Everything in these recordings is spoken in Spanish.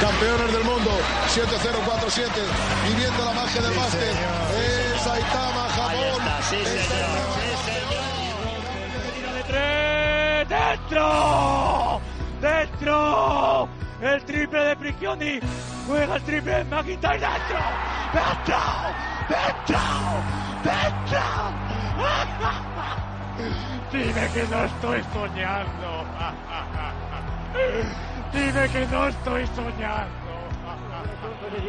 Campeones del mundo, 7-0-4-7, viviendo la magia del básquet. Es Saitama, Japón. Sí, señor. de tres, ¡Dentro! ¡Dentro! El triple de Prigioni. Juega el triple de McIntyre dentro. ¡Dentro! ¡Dentro! ¡Dentro! Dime que no estoy soñando. Dime que no estoy soñando.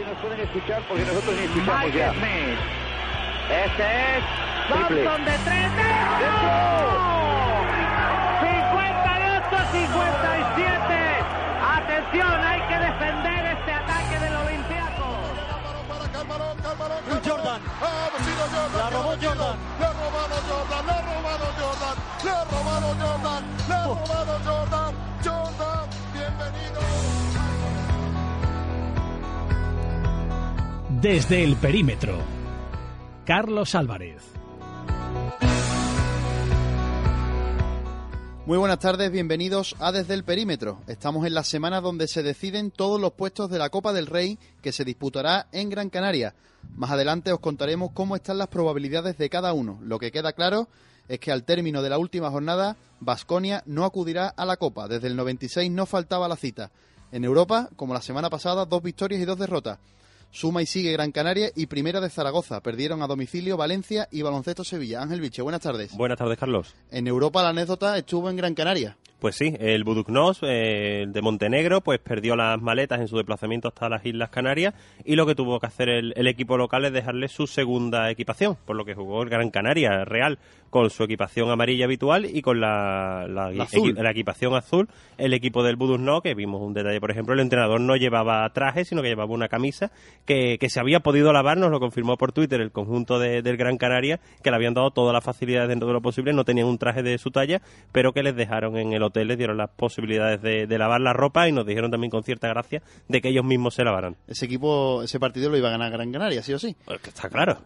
nos pueden escuchar porque nosotros ni escuchamos ya. Smith. Este es. Thompson de tres. ¡Dentro! 58-57. Atención, hay que defender este ataque del Calmarón, Jordan. La robó Jordan. Le ha robado Jordan, le ha robado Jordan, le ha robado Jordan, le ha robado Jordan. Jordan. Desde el perímetro. Carlos Álvarez. Muy buenas tardes, bienvenidos a Desde el Perímetro. Estamos en la semana donde se deciden todos los puestos de la Copa del Rey que se disputará en Gran Canaria. Más adelante os contaremos cómo están las probabilidades de cada uno. Lo que queda claro es que al término de la última jornada, Vasconia no acudirá a la Copa. Desde el 96 no faltaba la cita. En Europa, como la semana pasada, dos victorias y dos derrotas. Suma y sigue Gran Canaria y Primera de Zaragoza. Perdieron a domicilio Valencia y Baloncesto Sevilla. Ángel Biche, buenas tardes. Buenas tardes, Carlos. En Europa la anécdota estuvo en Gran Canaria. Pues sí, el Buduknos eh, de Montenegro pues perdió las maletas en su desplazamiento hasta las Islas Canarias y lo que tuvo que hacer el, el equipo local es dejarle su segunda equipación, por lo que jugó el Gran Canaria Real con su equipación amarilla habitual y con la, la, La azul. equi- la equipación azul. El equipo del Buduknos, que vimos un detalle, por ejemplo, el entrenador no llevaba traje, sino que llevaba una camisa que, que se había podido lavar, nos lo confirmó por Twitter el conjunto de- del Gran Canaria, que le habían dado todas las facilidades dentro de lo posible, no tenían un traje de su talla, pero que les dejaron en el hotel, les dieron las posibilidades de, de lavar la ropa y nos dijeron también con cierta gracia de que ellos mismos se lavaran. Ese equipo, ese partido lo iba a ganar Gran Canaria, sí o sí. Pues que está claro.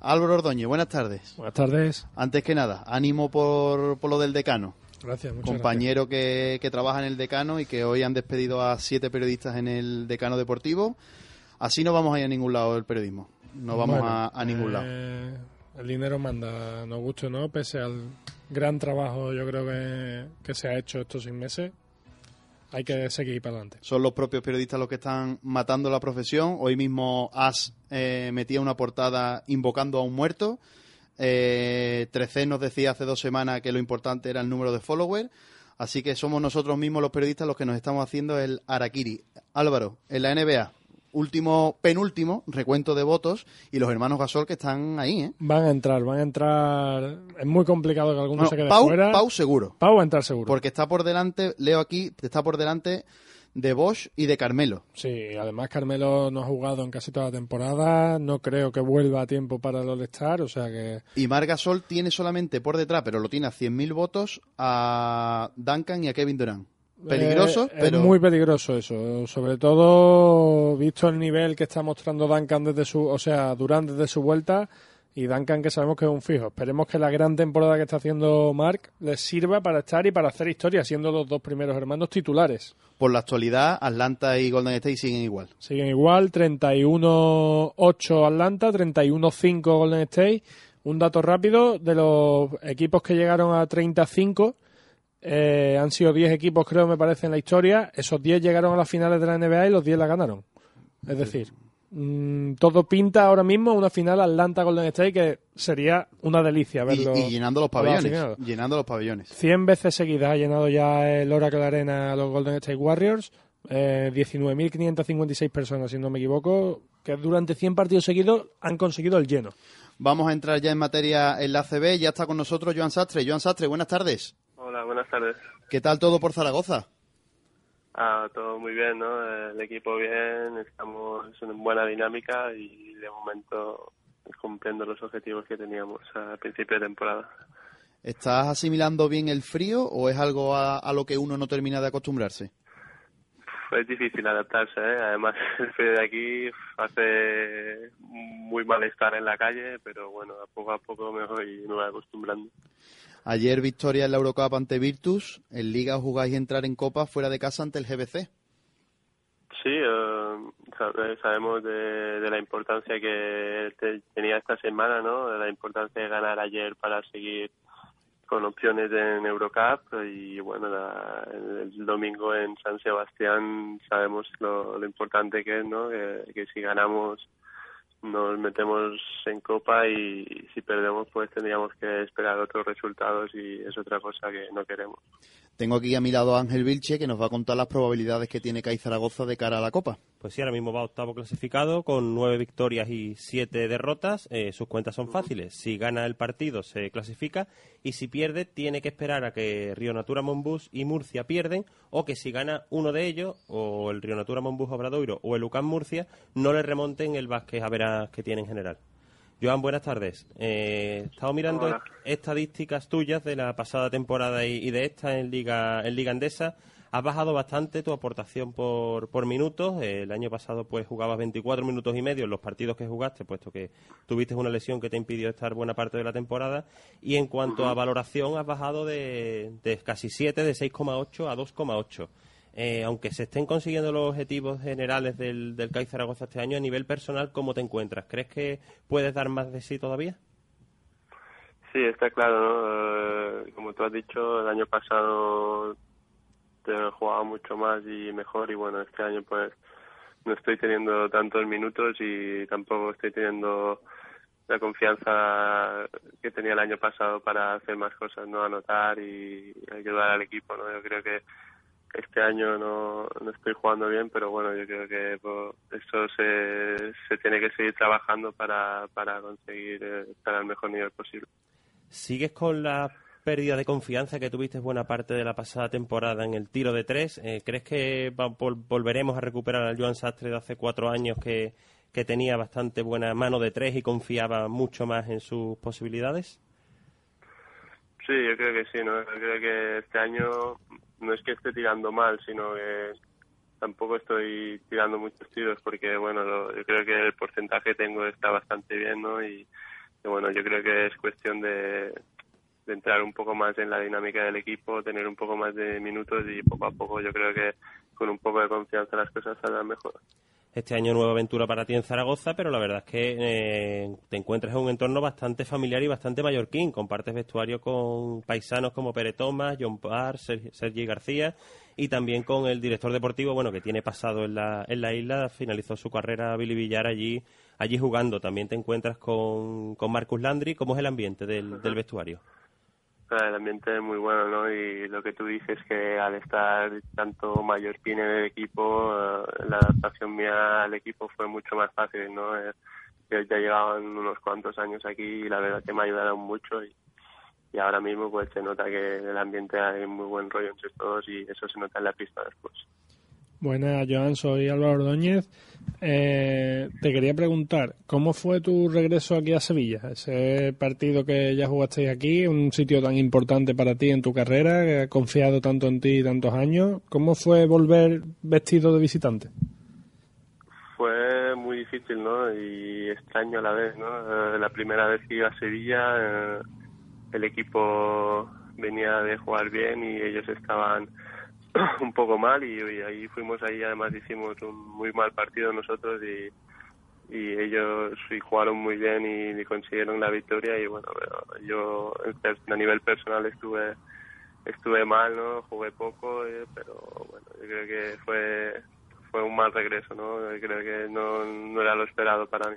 Álvaro Ordóñez, buenas tardes. Buenas tardes. Antes que nada, ánimo por, por lo del decano. Gracias, muchas Compañero que, que trabaja en el decano y que hoy han despedido a siete periodistas en el decano deportivo. Así no vamos a ir a ningún lado del periodismo. No vamos Bueno, a, a ningún lado. eh, El dinero manda, nos guste o no, pese al gran trabajo yo creo que, que se ha hecho estos seis meses, hay que seguir para adelante. Son los propios periodistas los que están matando la profesión. Hoy mismo As eh, metía una portada invocando a un muerto. Eh, 13 nos decía hace dos semanas que lo importante era el número de followers. Así que somos nosotros mismos los periodistas los que nos estamos haciendo el Arakiri. Álvaro, en la NBA, último, penúltimo recuento de votos y los hermanos Gasol que están ahí, ¿eh? Van a entrar, van a entrar. Es muy complicado que alguno Bueno, se quede Pau, fuera. Pau seguro. Pau va a entrar seguro. Porque está por delante, leo aquí, está por delante de Bosch y de Carmelo. Sí, además Carmelo no ha jugado en casi toda la temporada, no creo que vuelva a tiempo para el All-Star, o sea que Y Mar Gasol tiene solamente por detrás, pero lo tiene a 100.000 votos, a Duncan y a Kevin Durant. Peligroso, Eh, pero... Es muy peligroso eso. Sobre todo visto el nivel que está mostrando Duncan desde su, o sea, Durant desde su vuelta y Duncan que sabemos que es un fijo. Esperemos que la gran temporada que está haciendo Mark les sirva para estar y para hacer historia, siendo los dos primeros hermanos titulares. Por la actualidad, Atlanta y Golden State siguen igual. Siguen igual, 31-8 Atlanta, 31-5 Golden State. Un dato rápido, de los equipos que llegaron a 35, eh, han sido 10 equipos creo me parece en la historia, esos 10 llegaron a las finales de la NBA y los 10 la ganaron. Es decir, mm, todo pinta ahora mismo una final Atlanta-Golden State que sería una delicia verlo. y llenando los pabellones. Llenando los pabellones. 100 veces seguidas ha llenado ya el Oracle Arena a los Golden State Warriors. Eh, 19.556 personas, si no me equivoco, que durante 100 partidos seguidos han conseguido el lleno. Vamos a entrar ya en materia en la CB. Ya está con nosotros Joan Sastre. Joan Sastre, buenas tardes. Hola, buenas tardes. ¿Qué tal todo por Zaragoza? Ah, todo muy bien, ¿no? El equipo bien, estamos en buena dinámica y de momento cumpliendo los objetivos que teníamos a principio de temporada. ¿Estás asimilando bien el frío o es algo a, a lo que uno no termina de acostumbrarse? Fue difícil adaptarse, ¿eh? Además, el frío de aquí hace muy mal estar en la calle, pero bueno, a poco a poco me voy, me voy acostumbrando. Ayer victoria en la Eurocup ante Virtus. En Liga jugáis entrar en Copa fuera de casa ante el GBC. Sí, eh, sabe- sabemos de, la importancia que te- tenía esta semana, ¿no? De la importancia de ganar ayer para seguir con opciones en Eurocup y bueno, la- el, domingo en San Sebastián sabemos lo, importante que es, ¿no? Que si ganamos nos metemos en copa y si perdemos pues tendríamos que esperar otros resultados y es otra cosa que no queremos. Tengo aquí a mi lado a Ángel Vilche que nos va a contar las probabilidades que tiene CAI Zaragoza de cara a la Copa. Pues sí, ahora mismo va octavo clasificado con nueve victorias y siete derrotas. Eh, sus cuentas son fáciles. Si gana el partido se clasifica y si pierde tiene que esperar a que Río Natura Monbus y Murcia pierden o que si gana uno de ellos o el Río Natura Monbus Obradoiro o el UCAM Murcia no le remonten el Vázquez a veras que tiene en general. Joan, buenas tardes. Eh, he estado mirando Hola. estadísticas tuyas de la pasada temporada y, y de esta en Liga, en Liga Endesa. Has bajado bastante tu aportación por, por minutos. Eh, el año pasado pues jugabas 24 minutos y medio en los partidos que jugaste, puesto que tuviste una lesión que te impidió estar buena parte de la temporada. Y en cuanto a valoración, has bajado de, de casi 7, de 6,8 a 2,8. Eh, aunque se estén consiguiendo los objetivos generales del, del CAI Zaragoza este año, a nivel personal, ¿cómo te encuentras? ¿Crees que puedes dar más de sí todavía? Sí, está claro, ¿no? Eh, como tú has dicho, el año pasado jugaba mucho más y mejor y bueno, este año pues no estoy teniendo tantos minutos y tampoco estoy teniendo la confianza que tenía el año pasado para hacer más cosas, ¿no? Anotar y ayudar al equipo, ¿no? Yo creo que este año no, no estoy jugando bien, pero bueno, yo creo que pues, eso se, se tiene que seguir trabajando para, para conseguir eh, estar al mejor nivel posible. ¿Sigues con la pérdida de confianza que tuviste buena parte de la pasada temporada en el tiro de tres? Eh, ¿Crees que va- vol- volveremos a recuperar al Joan Sastre de hace cuatro años que, que tenía bastante buena mano de tres y confiaba mucho más en sus posibilidades? Sí, yo creo que sí, ¿no? Yo creo que este año no es que esté tirando mal, sino que tampoco estoy tirando muchos tiros porque, bueno, lo- yo creo que el porcentaje que tengo está bastante bien, ¿no? Y, bueno, yo creo que es cuestión de, de entrar un poco más en la dinámica del equipo, tener un poco más de minutos y poco a poco yo creo que con un poco de confianza las cosas saldrán mejor. Este año nueva aventura para ti en Zaragoza, pero la verdad es que eh, te encuentras en un entorno bastante familiar y bastante mallorquín. Compartes vestuario con paisanos como Pere Tomás, John Parr, Ser- Sergi García y también con el director deportivo, bueno, que tiene pasado en la, en la isla, finalizó su carrera Billy Villar allí, allí jugando. También te encuentras con, Marcus Landry. ¿Cómo es el ambiente del vestuario? El ambiente es muy bueno, ¿no? Y lo que tú dices que al estar tanto mallorquín en el equipo, eh, la adaptación mía al equipo fue mucho más fácil, ¿no? Eh, yo ya llevaban unos cuantos años aquí y la verdad que me ayudaron mucho y, y ahora mismo pues se nota que el ambiente hay muy buen rollo entre todos y eso se nota en la pista después. Buenas, Joan, soy Álvaro Ordóñez. Eh, te quería preguntar, ¿cómo fue tu regreso aquí a Sevilla? Ese partido que ya jugasteis aquí, un sitio tan importante para ti en tu carrera, que ha confiado tanto en ti tantos años. ¿Cómo fue volver vestido de visitante? Fue muy difícil, ¿no? Y extraño a la vez, ¿no? Eh, la primera vez que iba a Sevilla, eh, el equipo venía de jugar bien y ellos estaban un poco mal y, ahí fuimos ahí, además hicimos un muy mal partido nosotros y, ellos jugaron muy bien y, consiguieron la victoria y bueno, yo a nivel personal estuve estuve mal, ¿no? Jugué poco, eh, pero bueno, yo creo que fue fue un mal regreso, ¿no? Creo que no, no era lo esperado para mí.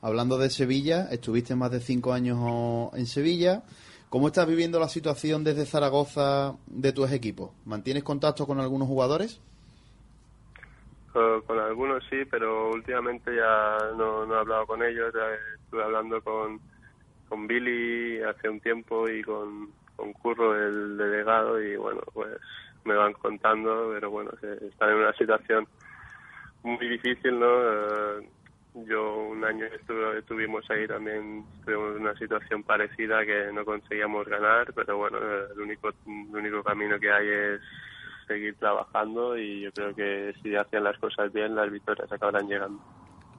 Hablando de Sevilla, estuviste más de cinco años en Sevilla. ¿Cómo estás viviendo la situación desde Zaragoza de tus equipos? ¿Mantienes contacto con algunos jugadores? Con, algunos sí, pero últimamente ya no, no he hablado con ellos. estuve hablando con, con Billy hace un tiempo y con, con Curro, el delegado, y bueno, pues me van contando, pero bueno, están en una situación muy difícil, ¿no? Eh, yo un año estuve, estuvimos ahí también, estuvimos en una situación parecida que no conseguíamos ganar, pero bueno, el único, camino que hay es seguir trabajando y yo creo que si hacen las cosas bien, las victorias acabarán llegando.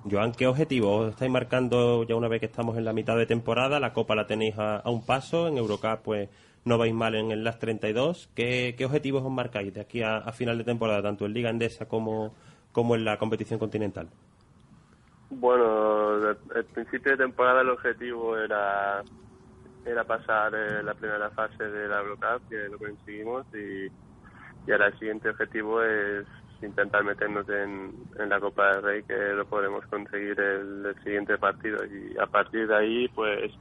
Joan, ¿qué objetivos estáis marcando ya una vez que estamos en la mitad de temporada? La Copa la tenéis a, un paso, en Eurocup pues no vais mal en el LAS 32. ¿Qué, qué objetivos os marcáis de aquí a, final de temporada, tanto en Liga Endesa como en la competición continental. Bueno, el principio de temporada el objetivo era era pasar eh, la primera fase de la Eurocup, que lo conseguimos, y, y ahora el siguiente objetivo es intentar meternos en, en la Copa del Rey, que lo podremos conseguir el, el siguiente partido. Y a partir de ahí, pues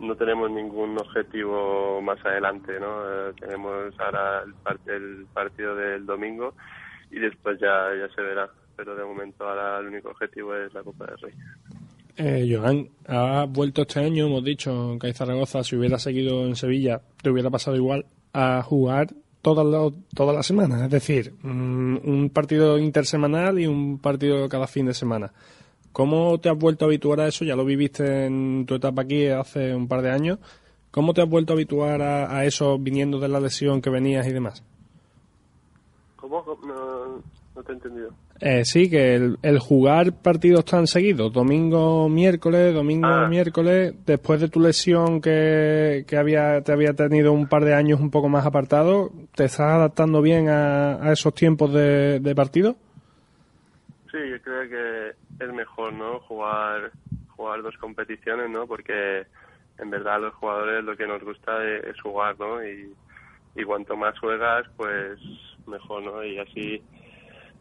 no tenemos ningún objetivo más adelante, ¿no? Eh, tenemos ahora el, el partido del domingo y después ya, ya se verá. Pero de momento ahora el único objetivo es la Copa del Rey. Eh, Joan, has vuelto este año, hemos dicho, que Zaragoza, si hubiera seguido en Sevilla, te hubiera pasado igual, a jugar toda la, toda la semana. Es decir, mm, un partido intersemanal y un partido cada fin de semana. ¿Cómo te has vuelto a habituar a eso? Ya lo viviste en tu etapa aquí hace un par de años. ¿Cómo te has vuelto a habituar a, a eso viniendo de la lesión que venías y demás? ¿Cómo? No, no te he entendido. Eh, sí, que el, el jugar partidos tan seguidos, domingo, miércoles, domingo, Ah. miércoles, después de tu lesión que, que había, te había tenido un par de años un poco más apartado, ¿te estás adaptando bien a, a esos tiempos de, de partido? Sí, yo creo que es mejor, ¿no? Jugar, jugar dos competiciones, ¿no? Porque en verdad a los jugadores lo que nos gusta es, es jugar, ¿no? Y, y cuanto más juegas, pues mejor, ¿no? Y así,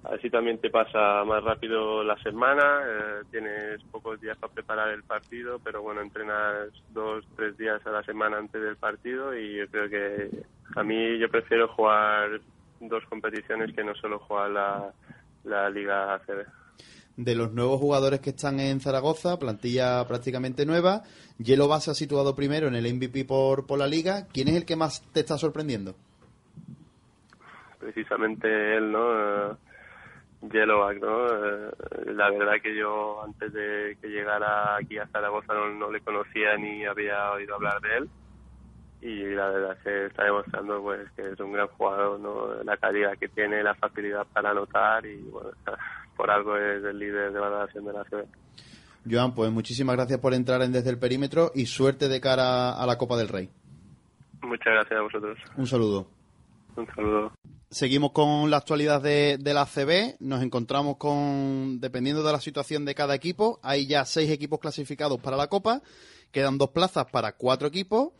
así también te pasa más rápido la semana, eh, tienes pocos días para preparar el partido, pero bueno, entrenas dos, tres días a la semana antes del partido y yo creo que a mí yo prefiero jugar dos competiciones que no solo jugar la, la Liga ACB. De los nuevos jugadores que están en Zaragoza, plantilla prácticamente nueva, Yelo Basa situado primero en el MVP por, por la liga. ¿Quién es el que más te está sorprendiendo? precisamente él, ¿no? Yellowback, ¿no? Eh, la verdad que yo antes de que llegara aquí a Zaragoza no, no le conocía ni había oído hablar de él y la verdad que está demostrando pues que es un gran jugador, ¿no? La calidad que tiene, la facilidad para anotar y bueno, por algo es el líder de valoración de la ciudad. Joan, pues muchísimas gracias por entrar en Desde el Perímetro y suerte de cara a la Copa del Rey. Muchas gracias a vosotros. Un saludo. Un saludo. Seguimos con la actualidad de, la CB. Nos encontramos con, dependiendo de la situación de cada equipo, hay ya seis equipos clasificados para la Copa. Quedan dos plazas para cuatro equipos.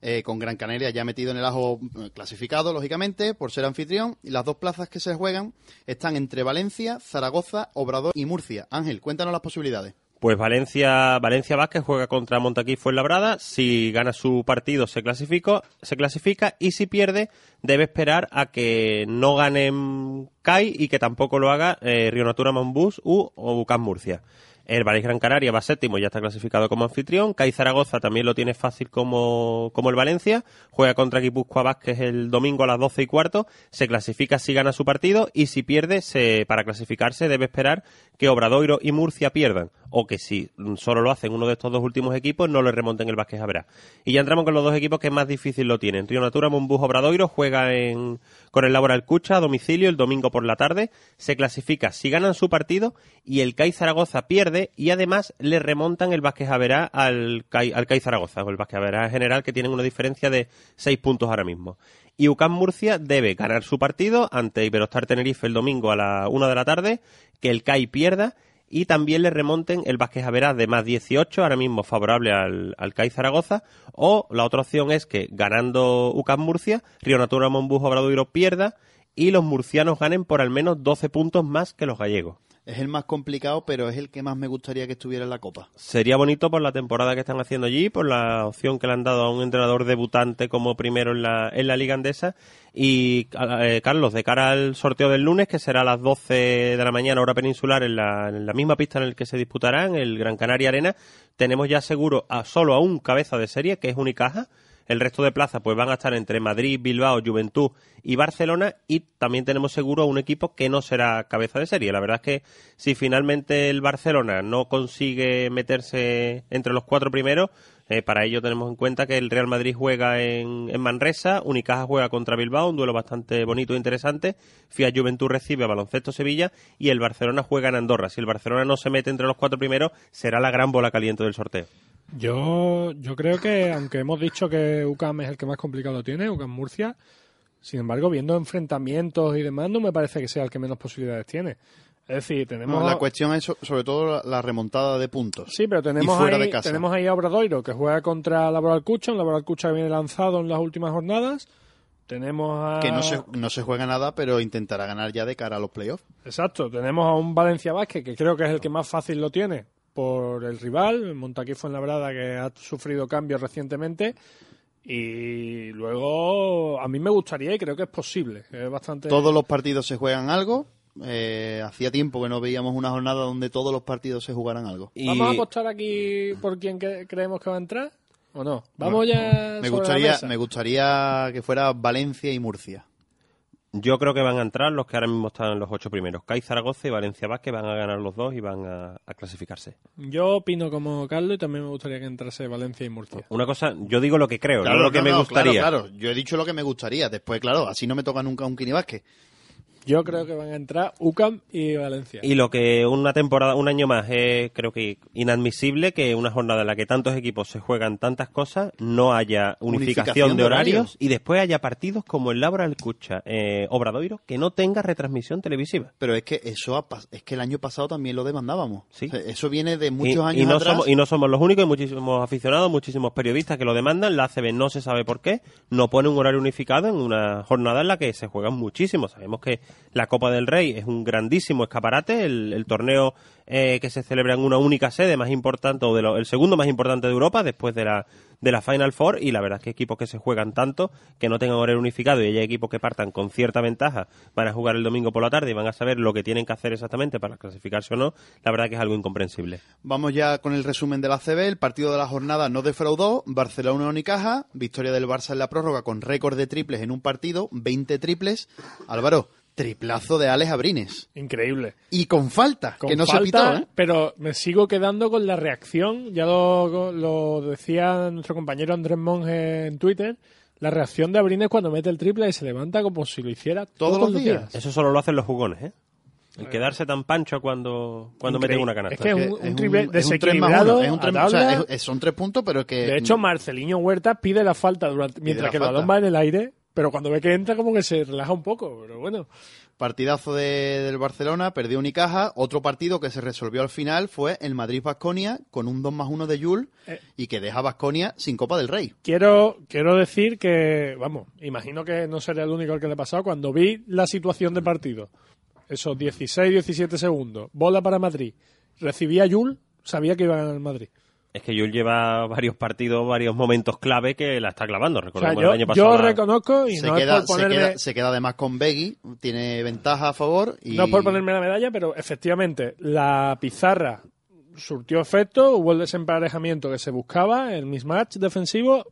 eh, con Gran Canaria ya metido en el ajo eh, clasificado, lógicamente, por ser anfitrión. Y las dos plazas que se juegan están entre Valencia, Zaragoza, Obrador y Murcia. Ángel, cuéntanos las posibilidades. Pues Valencia, Valencia Vázquez juega contra Montaquí Fuenlabrada. Si gana su partido se clasifica, se clasifica y si pierde debe esperar a que no ganen CAI y que tampoco lo haga eh, Río Natura Monbus u o Bucán Murcia. El Valais Gran Canaria va séptimo, ya está clasificado como anfitrión. CAI Zaragoza también lo tiene fácil como, como el Valencia. Juega contra Guipúzcoa Vázquez el domingo a las 12 y cuarto. Se clasifica si gana su partido y si pierde, se, para clasificarse debe esperar que Obradoiro y Murcia pierdan. O que si solo lo hacen uno de estos dos últimos equipos, no le remonten el Vázquez Habrá. Y ya entramos con los dos equipos que más difícil lo tienen. Río Natura, Monbus, Obradoiro juega en, con el Laboral Cucha a domicilio el domingo por la tarde. Se clasifica si ganan su partido y el CAI Zaragoza pierde y además le remontan el Vázquez Haberá al CAI, al CAI Zaragoza, o el Vázquez Haberá en general, que tienen una diferencia de 6 puntos ahora mismo. Y UCAM Murcia debe ganar su partido ante Iberostar Tenerife el domingo a la 1 de la tarde, que el CAI pierda y también le remonten el Vázquez Haberá de más 18, ahora mismo favorable al, al CAI Zaragoza, o la otra opción es que ganando UCAM Murcia, Río Natura Monbus Obradoiro pierda y los murcianos ganen por al menos 12 puntos más que los gallegos. Es el más complicado, pero es el que más me gustaría que estuviera en la Copa. Sería bonito por la temporada que están haciendo allí, por la opción que le han dado a un entrenador debutante como primero en la, en la Liga Andesa. Y, eh, Carlos, de cara al sorteo del lunes, que será a las 12 de la mañana, hora peninsular, en la, misma pista en la que se disputarán, el Gran Canaria Arena, tenemos ya seguro a solo a un cabeza de serie, que es Unicaja. El resto de plazas pues van a estar entre Madrid, Bilbao, Juventud y Barcelona y también tenemos seguro un equipo que no será cabeza de serie. La verdad es que si finalmente el Barcelona no consigue meterse entre los cuatro primeros, eh, para ello tenemos en cuenta que el Real Madrid juega en, en Manresa, Unicaja juega contra Bilbao, un duelo bastante bonito e interesante, Fiat Juventud recibe a Baloncesto Sevilla y el Barcelona juega en Andorra. Si el Barcelona no se mete entre los cuatro primeros, será la gran bola caliente del sorteo. Yo, yo creo que, aunque hemos dicho que UCAM es el que más complicado tiene, UCAM Murcia, sin embargo, viendo enfrentamientos y demás, no me parece que sea el que menos posibilidades tiene. Es decir, tenemos... No, la cuestión es so- sobre todo la, remontada de puntos. Sí, pero tenemos fuera ahí, de casa. tenemos ahí a Obradoiro que juega contra Laboral Cucha, un Laboral Cucha que viene lanzado en las últimas jornadas. Tenemos a... Que no se, no se juega nada, pero intentará ganar ya de cara a los playoffs. Exacto, tenemos a un Valencia Vázquez que creo que es el que más fácil lo tiene por el rival, Montaquí Fuenlabrada que ha sufrido cambios recientemente. Y luego a mí me gustaría y creo que es posible. Es bastante... Todos los partidos se juegan algo. Eh, hacía tiempo que no veíamos una jornada donde todos los partidos se jugaran algo. Y ¿Vamos a apostar aquí por quién que- creemos que va a entrar? ¿O no? Vamos ya. Me sobre la gustaría, mesa. me gustaría que fuera Valencia y Murcia. yo creo que van a entrar los que ahora mismo están en los ocho primeros. CAI Zaragoza y Valencia Vázquez van a ganar los dos y van a, a clasificarse. Yo opino como Carlos y también me gustaría que entrase Valencia y Murcia. Una cosa, yo digo lo que creo, no lo que me no, gustaría. Claro, claro, yo he dicho lo que me gustaría. Después, claro, así no me toca nunca un Kinibasque. Yo creo que van a entrar UCAM y Valencia. Y lo que una temporada, un año más, es creo que inadmisible que una jornada en la que tantos equipos se juegan tantas cosas no haya unificación, Unificación de de horarios, horarios. y después haya partidos como el Laboral Escucha, eh, Obradoiro, que no tenga retransmisión televisiva. Pero es que eso ha pas- es que el año pasado también lo demandábamos. Sí. O sea, Eso viene de Y, muchos y años no atrás. somos, y no somos los únicos, hay muchísimos aficionados, muchísimos periodistas que lo demandan. La ACB no se sabe por qué, no pone un horario unificado en una jornada en la que se juegan muchísimo. Sabemos que la Copa del Rey es un grandísimo escaparate, el, torneo eh, que se celebra en una única sede más importante, o de lo- el segundo más importante de Europa, después de la, de la Final Four, y la verdad es que equipos que se juegan tanto, que no tengan horario unificado y haya equipos que partan con cierta ventaja, van a jugar el domingo por la tarde y van a saber lo que tienen que hacer exactamente para clasificarse o no, la verdad que es algo incomprensible. Vamos ya con el resumen de la CB. El partido de la jornada no defraudó. Barcelona Unicaja. Victoria del Barça en la prórroga con récord de triples en un partido. 20 triples. Álvaro, triplazo de Alex Abrines. Increíble. Y con falta, Con que no falta, se pitó, ¿eh? Pero me sigo quedando con la reacción. Ya lo, lo decía nuestro compañero Andrés Monge en Twitter. La reacción de Abrines cuando mete el triple y se levanta como si lo hiciera todos, los días. Eso solo lo hacen los jugones, ¿eh? El quedarse tan pancho cuando, cuando meten una canasta. Es que es un, un triple es un tres más desequilibrado. uno, es un tres- o sea, es- es- son tres puntos, pero que... De hecho, Marceliño Huerta pide la falta durante, mientras la que el balón va en el aire, pero cuando ve que entra como que se relaja un poco. Pero bueno, Partidazo de- del Barcelona, perdió Unicaja. Otro partido que se resolvió al final fue el Madrid-Basconia con un 2 más 1 de Jules Eh. y que deja a Basconia sin Copa del Rey. quiero, quiero decir que, vamos, imagino que no sería el único al que le ha pasado. Cuando vi la situación de partido, esos 16, 17 segundos, bola para Madrid, recibía Yul, sabía que iba a ganar el Madrid. Es que Jules lleva varios partidos, varios momentos clave que la está clavando. O sea, Recordemos yo, el año pasado. yo la- reconozco y Se no queda, es por se, queda, se queda además con Begui, tiene ventaja a favor. Y... No es por ponerme la medalla, pero efectivamente la pizarra surtió efecto, hubo el desemparejamiento que se buscaba, el mismatch defensivo,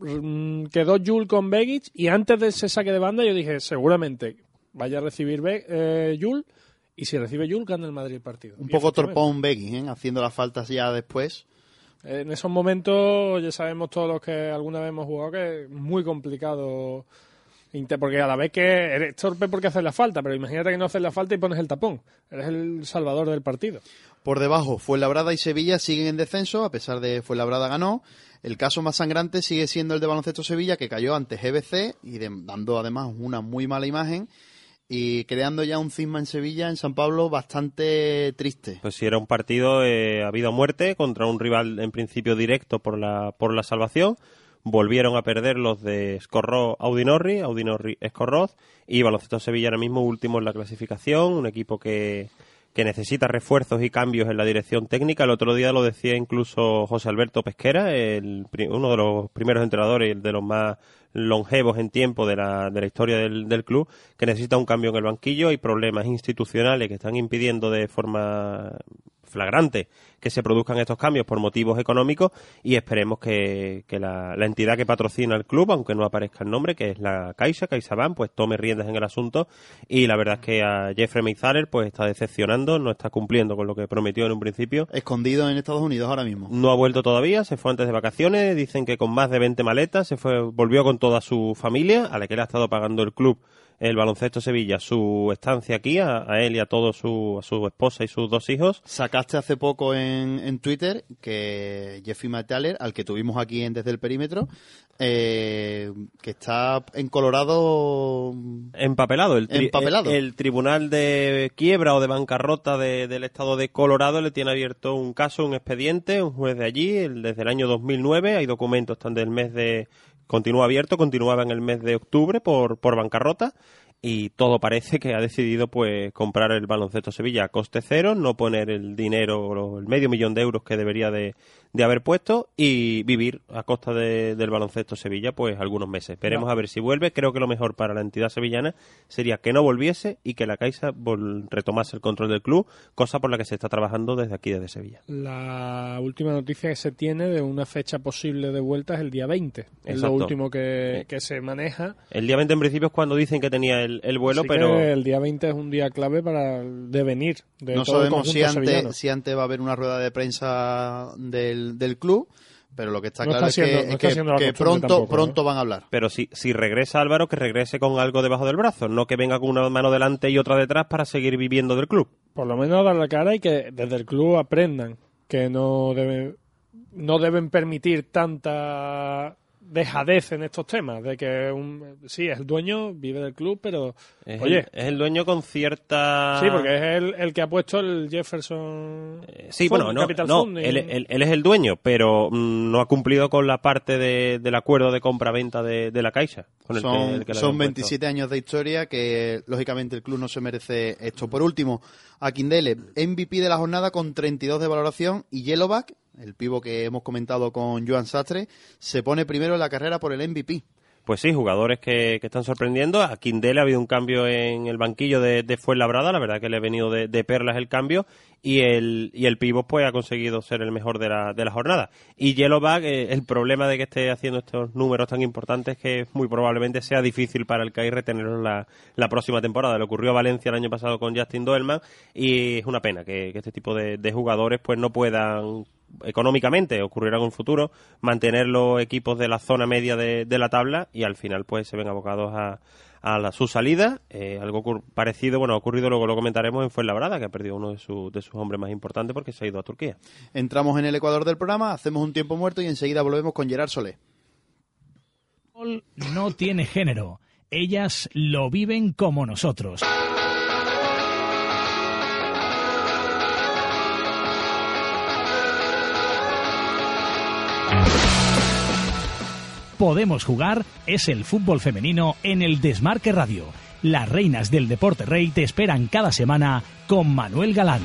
mm, quedó Jul con Begic y antes de ese saque de banda yo dije, seguramente vaya a recibir Be eh, Jul y si recibe Jul gana el Madrid el partido. Un Y poco torpón Begui, ¿eh? haciendo las faltas ya después. En esos momentos ya sabemos todos los que alguna vez hemos jugado que es muy complicado porque a la vez que eres torpe porque haces la falta, pero imagínate que no haces la falta y pones el tapón. Eres el salvador del partido. Por debajo, Fuenlabrada y Sevilla siguen en descenso, a pesar de Fuenlabrada ganó. El caso más sangrante sigue siendo el de Baloncesto Sevilla, que cayó ante GBC y dando además una muy mala imagen y creando ya un cisma en Sevilla, en San Pablo, bastante triste. Pues si era un partido eh, a vida o muerte contra un rival en principio directo por la, por la salvación. Volvieron a perder los de Escorro Audinorri, Audinorri Escorroz y Baloncesto Sevilla ahora mismo último en la clasificación, un equipo que, que necesita refuerzos y cambios en la dirección técnica. El otro día lo decía incluso José Alberto Pesquera, el uno de los primeros entrenadores de los más longevos en tiempo de la, de la historia del, del club, que necesita un cambio en el banquillo. Hay problemas institucionales que están impidiendo de forma flagrante que se produzcan estos cambios por motivos económicos y esperemos que, que la, la entidad que patrocina el club, aunque no aparezca el nombre, que es la Caixa, CaixaBank, pues tome riendas en el asunto y la verdad es que a Jeffrey Meizaler pues está decepcionando, no está cumpliendo con lo que prometió en un principio. Escondido en Estados Unidos ahora mismo. No ha vuelto todavía, se fue antes de vacaciones, dicen que con más de 20 maletas, se fue, volvió con toda su familia, a la que le ha estado pagando el club el baloncesto Sevilla su estancia aquí, a, a él y a todos su, a su esposa y sus dos hijos. Sacaste hace poco en, en Twitter que Jeffy Mataler, al que tuvimos aquí en Desde el Perímetro, eh, que está en Colorado Empapelado. El, tri- Empapelado. El, el Tribunal de Quiebra o de Bancarrota de- del Estado de Colorado le tiene abierto un caso, un expediente, un juez de allí, el- desde el año 2009. Hay documentos están del mes de... Continúa abierto, continuaba en el mes de octubre por, por bancarrota y todo parece que ha decidido pues comprar el baloncesto Sevilla a coste cero, no poner el dinero, el medio millón de euros que debería de, de haber puesto y vivir a costa de- del baloncesto Sevilla pues algunos meses. Veremos No. a ver si vuelve. Creo que lo mejor para la entidad sevillana sería que no volviese y que la Caixa vol- retomase el control del club, cosa por la que se está trabajando desde aquí, desde Sevilla. La última noticia que se tiene de una fecha posible de vuelta es el día 20. Es lo último que, que se maneja. El día 20 en principio es cuando dicen que tenía el, el vuelo, Así pero... que el día 20 es un día clave para el devenir de no todo el sabemos si antes, si antes va a haber una rueda de prensa del, del club, pero lo que está No claro está es siendo- que, no es está que- siendo la que costumbre pronto, tampoco, pronto van a hablar. Pero si, si regresa Álvaro, que regrese con algo debajo del brazo, no que venga con una mano delante y otra detrás para seguir viviendo del club. Por lo menos dar la cara y que desde el club aprendan que no deben, no deben permitir tanta dejadez en estos temas. De que un, sí, es el dueño, vive del club, pero Es, oye, el, es el dueño con cierta... sí, porque es el, el que ha puesto el Jefferson. Eh, Sí, Fund, bueno, no, Capital no Fund y- él, él- él es el dueño, pero mm, no ha cumplido con la parte de- del acuerdo de compra-venta de, de la Caixa. Con el que- son el que son habían puesto. 27 años de historia que lógicamente el club no se merece esto. Por último, Aquindele, MVP de la jornada con 32 de valoración y Yellowback, el pivo que hemos comentado con Joan Sastre, se pone primero en la carrera por el MVP. Pues sí, jugadores que, que están sorprendiendo. A Quindele ha habido un cambio en el banquillo de, de Fuenlabrada, la verdad que le ha venido de, de perlas el cambio. Y el, y el Pivot pues ha conseguido ser el mejor de la, de la jornada. Y Yellowback, eh, el problema de que esté haciendo estos números tan importantes es que muy probablemente sea difícil para el CAI retenerlo la, próxima temporada. Le ocurrió a Valencia el año pasado con Justin Doelman y es una pena que, que este tipo de, de jugadores pues no puedan económicamente ocurrirá en un futuro mantener los equipos de la zona media de, de la tabla y al final pues se ven abocados a, a la, su salida Eh, algo parecido bueno ha ocurrido luego lo comentaremos en Fuenlabrada que ha perdido uno de, su- de sus hombres más importantes porque se ha ido a Turquía Entramos en el Ecuador del programa, hacemos un tiempo muerto y enseguida volvemos con Gerard Solé. fútbol no tiene género. Ellas lo viven como nosotros. Podemos jugar es el fútbol femenino en el Desmarque Radio. Las reinas del deporte rey te esperan cada semana con Manuel Galán.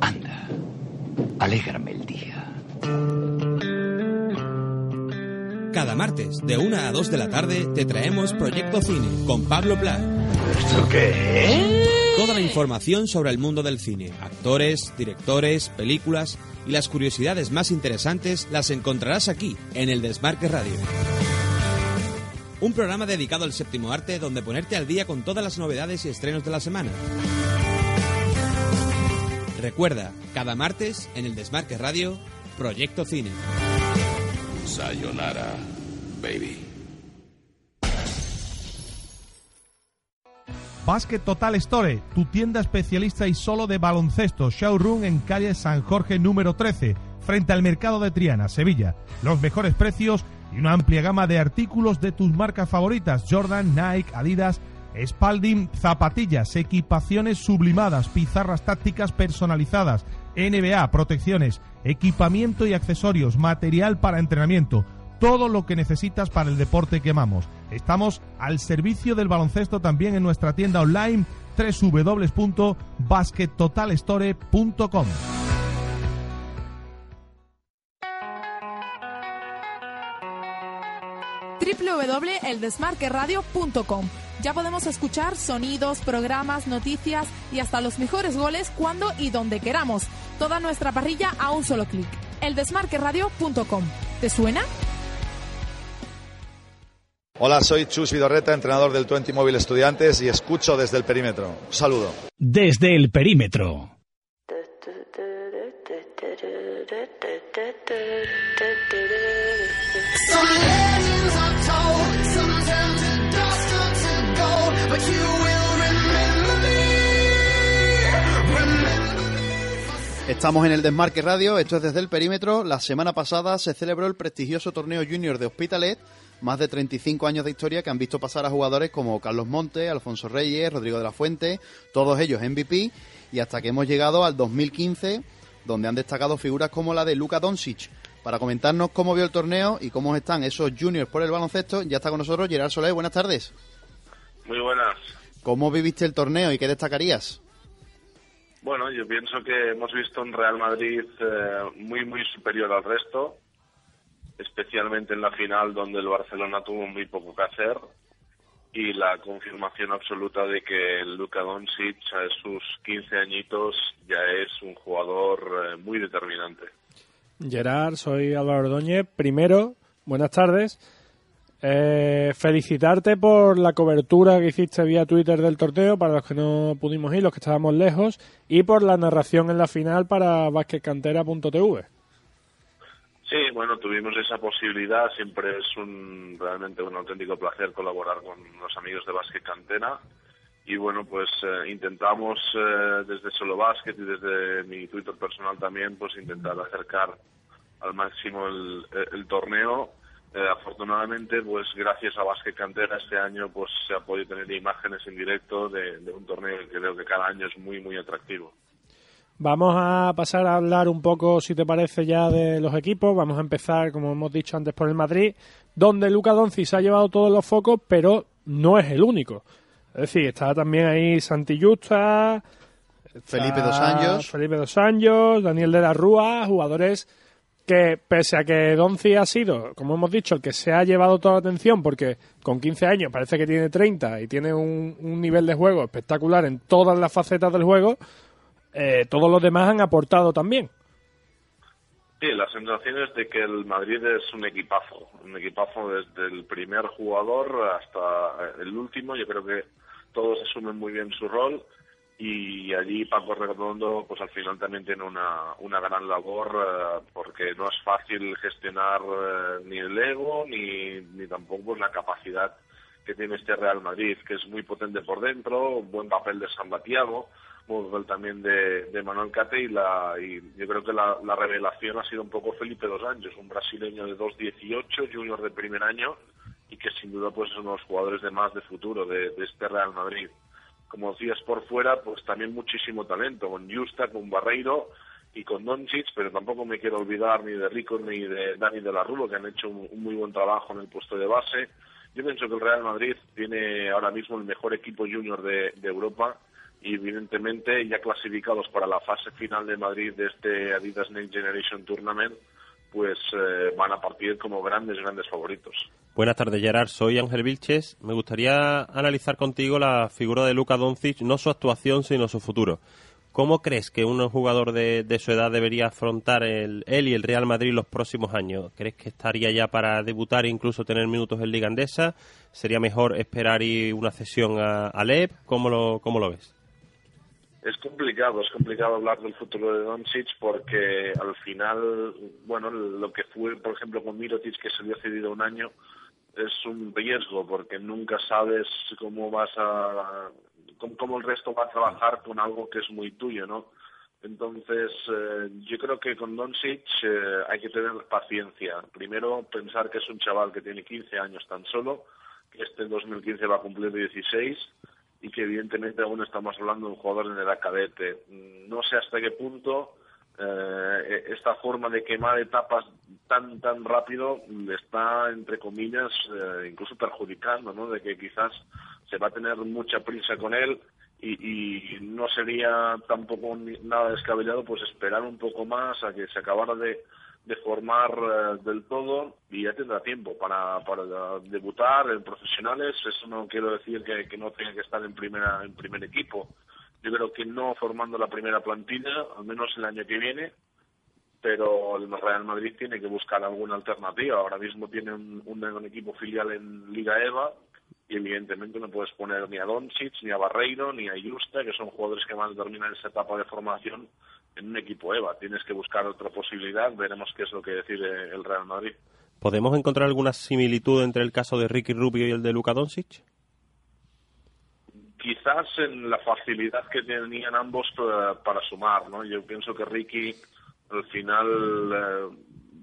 Anda, alégrame el día. Cada martes, de 1 a 2 de la tarde, te traemos Proyecto Cine con Pablo Pla. ¿Esto qué Toda la información sobre el mundo del cine, actores, directores, películas y las curiosidades más interesantes las encontrarás aquí, en el Desmarque Radio. Un programa dedicado al séptimo arte donde ponerte al día con todas las novedades y estrenos de la semana. Recuerda, cada martes en el Desmarque Radio, Proyecto Cine. Sayonara, baby. Basket Total Store, tu tienda especialista y solo de baloncesto, showroom en calle San Jorge número 13, frente al mercado de Triana, Sevilla. Los mejores precios y una amplia gama de artículos de tus marcas favoritas, Jordan, Nike, Adidas, Spalding, zapatillas, equipaciones sublimadas, pizarras tácticas personalizadas, NBA, protecciones, equipamiento y accesorios, material para entrenamiento, todo lo que necesitas para el deporte que amamos. Estamos al servicio del baloncesto también en nuestra tienda online www.baskettotalstore.com. www.eldesmarqueradio.com. Ya podemos escuchar sonidos, programas, noticias y hasta los mejores goles cuando y donde queramos. Toda nuestra parrilla a un solo clic. Eldesmarqueradio.com. ¿Te suena? Hola, soy Chus Vidorreta, entrenador del 20 Móvil Estudiantes y escucho desde el perímetro. Un saludo. Desde el perímetro. Estamos en el Desmarque Radio, esto es desde el perímetro. La semana pasada se celebró el prestigioso torneo junior de Hospitalet, más de 35 años de historia que han visto pasar a jugadores como Carlos Monte, Alfonso Reyes, Rodrigo de la Fuente, todos ellos MVP, y hasta que hemos llegado al 2015, donde han destacado figuras como la de Luka Doncic. Para comentarnos cómo vio el torneo y cómo están esos juniors por el baloncesto, ya está con nosotros Gerard Soler. Buenas tardes. Muy buenas. ¿Cómo viviste el torneo y qué destacarías? Bueno, yo pienso que hemos visto un Real Madrid eh, muy, muy superior al resto, especialmente en la final donde el Barcelona tuvo muy poco que hacer y la confirmación absoluta de que Luka Doncic a sus 15 añitos ya es un jugador eh, muy determinante. Gerard, soy Álvaro Ordóñez. Primero, buenas tardes. Eh, felicitarte por la cobertura que hiciste vía Twitter del torneo para los que no pudimos ir, los que estábamos lejos, y por la narración en la final para basquetcantera.tv. Sí, bueno, tuvimos esa posibilidad. Siempre es un realmente un auténtico placer colaborar con los amigos de Básquet Cantera. Y bueno, pues eh, intentamos eh, desde Solo Básquet y desde mi Twitter personal también, pues intentar acercar al máximo el, el torneo. Eh, afortunadamente, pues gracias a Básquet Cantera este año pues se ha podido tener imágenes en directo de un torneo que creo que cada año es muy, muy atractivo. Vamos a pasar a hablar un poco, si te parece, ya de los equipos. Vamos a empezar, como hemos dicho antes, por el Madrid, donde Luca Doncic ha llevado todos los focos, pero no es el único. Es decir, está también ahí Santi Justa, Felipe Dos Anjos. Felipe Dos Anjos, Daniel de la Rúa, jugadores que, pese a que Doncic ha sido, como hemos dicho, el que se ha llevado toda la atención, porque con 15 años parece que tiene 30 y tiene un, un nivel de juego espectacular en todas las facetas del juego, eh, todos los demás han aportado también. Sí, la sensación es de que el Madrid es un equipazo, un equipazo desde el primer jugador hasta el último. Yo creo que todos asumen muy bien su rol y allí Paco Redondo, pues al final también tiene una, una gran labor eh, porque no es fácil gestionar eh, ni el ego ni, ni tampoco pues, la capacidad que tiene este Real Madrid, que es muy potente por dentro, un buen papel de San Batiago también de, de Manuel Cate y, la, y yo creo que la, la, revelación ha sido un poco Felipe Dos Anjos, un brasileño de 2.18, junior de primer año y que sin duda pues es uno de los jugadores de más de futuro de, este Real Madrid. Como decías por fuera, pues también muchísimo talento, con Justa, con Barreiro y con Doncic, pero tampoco me quiero olvidar ni de Rico ni de Dani de la Rubio, que han hecho un, muy buen trabajo en el puesto de base. Yo pienso que el Real Madrid tiene ahora mismo el mejor equipo junior de Europa y evidentemente ya clasificados para la fase final de Madrid de este Adidas Next Generation Tournament, pues eh, van a partir como grandes, grandes favoritos. Buenas tardes, Gerard. Soy Ángel Vilches. Me gustaría analizar contigo la figura de Luka Doncic, no su actuación, sino su futuro. ¿Cómo crees que un jugador de, de su edad debería afrontar el, él y el Real Madrid los próximos años? ¿Crees que estaría ya para debutar e incluso tener minutos en Liga Andesa? ¿Sería mejor esperar y una cesión a, a Lev? ¿Cómo lo, cómo lo ves? Es complicado, es complicado hablar del futuro de Doncic porque al final, bueno, lo que fue, por ejemplo, con Mirotic, que se le ha cedido un año, es un riesgo porque nunca sabes cómo vas a, cómo, el resto va a trabajar con algo que es muy tuyo, ¿no? Entonces, eh, yo creo que con Doncic eh, hay que tener paciencia. Primero, pensar que es un chaval que tiene 15 años tan solo, que este 2015 va a cumplir 16 y que evidentemente aún estamos hablando de un jugador en edad cadete. No sé hasta qué punto eh, esta forma de quemar etapas tan tan rápido está, entre comillas, eh, incluso perjudicando, ¿no? De que quizás se va a tener mucha prisa con él y, y no sería tampoco nada descabellado pues esperar un poco más a que se acabara de de formar uh, del todo y ya tendrá tiempo para, para debutar en profesionales. Eso no quiero decir que, que, no tenga que estar en, primera, en primer equipo. Yo creo que no formando la primera plantilla, al menos el año que viene, pero el Real Madrid tiene que buscar alguna alternativa. Ahora mismo tiene un, un, un equipo filial en Liga EVA y evidentemente no puedes poner ni a Doncic, ni a Barreiro, ni a Justa, que son jugadores que van a terminar esa etapa de formación en un equipo EVA. Tienes que buscar otra posibilidad, veremos qué es lo que decide el Real Madrid. ¿Podemos encontrar alguna similitud entre el caso de Ricky Rubio y el de Luka Doncic? Quizás en la facilidad que tenían ambos eh, para sumar, ¿no? Yo pienso que Ricky al final, eh,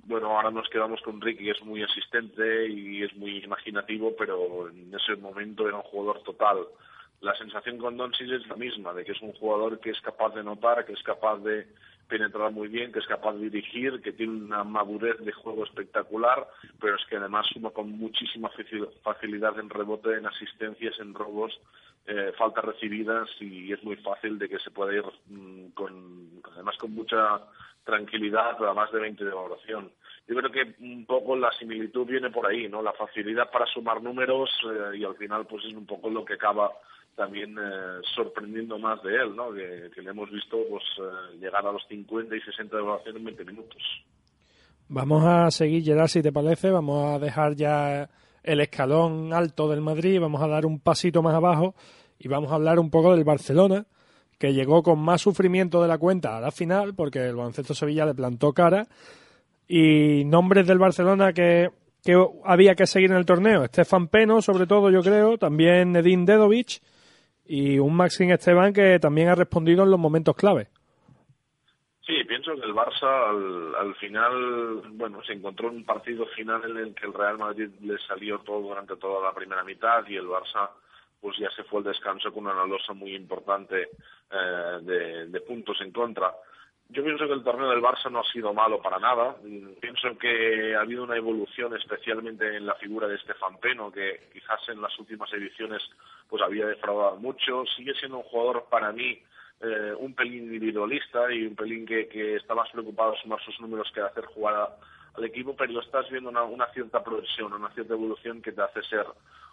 bueno, ahora nos quedamos con Ricky, que es muy asistente y es muy imaginativo, pero en ese momento era un jugador total. La sensación con Doncic es la misma, de que es un jugador que es capaz de notar, que es capaz de penetrar muy bien, que es capaz de dirigir, que tiene una madurez de juego espectacular, pero es que además suma con muchísima faci- facilidad en rebote, en asistencias, en robos, eh, faltas recibidas y es muy fácil de que se pueda ir mm, con, además con mucha tranquilidad a más de 20 de valoración. Yo creo que un poco la similitud viene por ahí, ¿no? La facilidad para sumar números eh, y al final pues es un poco lo que acaba también eh, sorprendiendo más de él, ¿no? Que, que le hemos visto pues eh, llegar a los 50 y 60 de valoración en 20 minutos. Vamos a seguir, Gerard, si te parece. Vamos a dejar ya el escalón alto del Madrid. Vamos a dar un pasito más abajo y vamos a hablar un poco del Barcelona, que llegó con más sufrimiento de la cuenta a la final, porque el baloncesto Sevilla le plantó cara. Y nombres del Barcelona que, que había que seguir en el torneo. Estefan Peno, sobre todo, yo creo. También Nedin Dedovic. Y un Maxim Esteban que también ha respondido en los momentos clave. Sí, pienso que el Barça al, al final, bueno, se encontró en un partido final en el que el Real Madrid le salió todo durante toda la primera mitad y el Barça pues ya se fue al descanso con una losa muy importante eh, de puntos en contra. Yo pienso que el torneo del Barça no ha sido malo para nada. Mm, Pienso que ha habido una evolución, especialmente en la figura de Estefan Peno, que quizás en las últimas ediciones pues había defraudado mucho. Sigue siendo un jugador para mí eh, un pelín individualista y un pelín que, que está más preocupado sumar sus números que de hacer jugar a- al equipo, pero estás viendo una, cierta progresión, una cierta evolución que te hace ser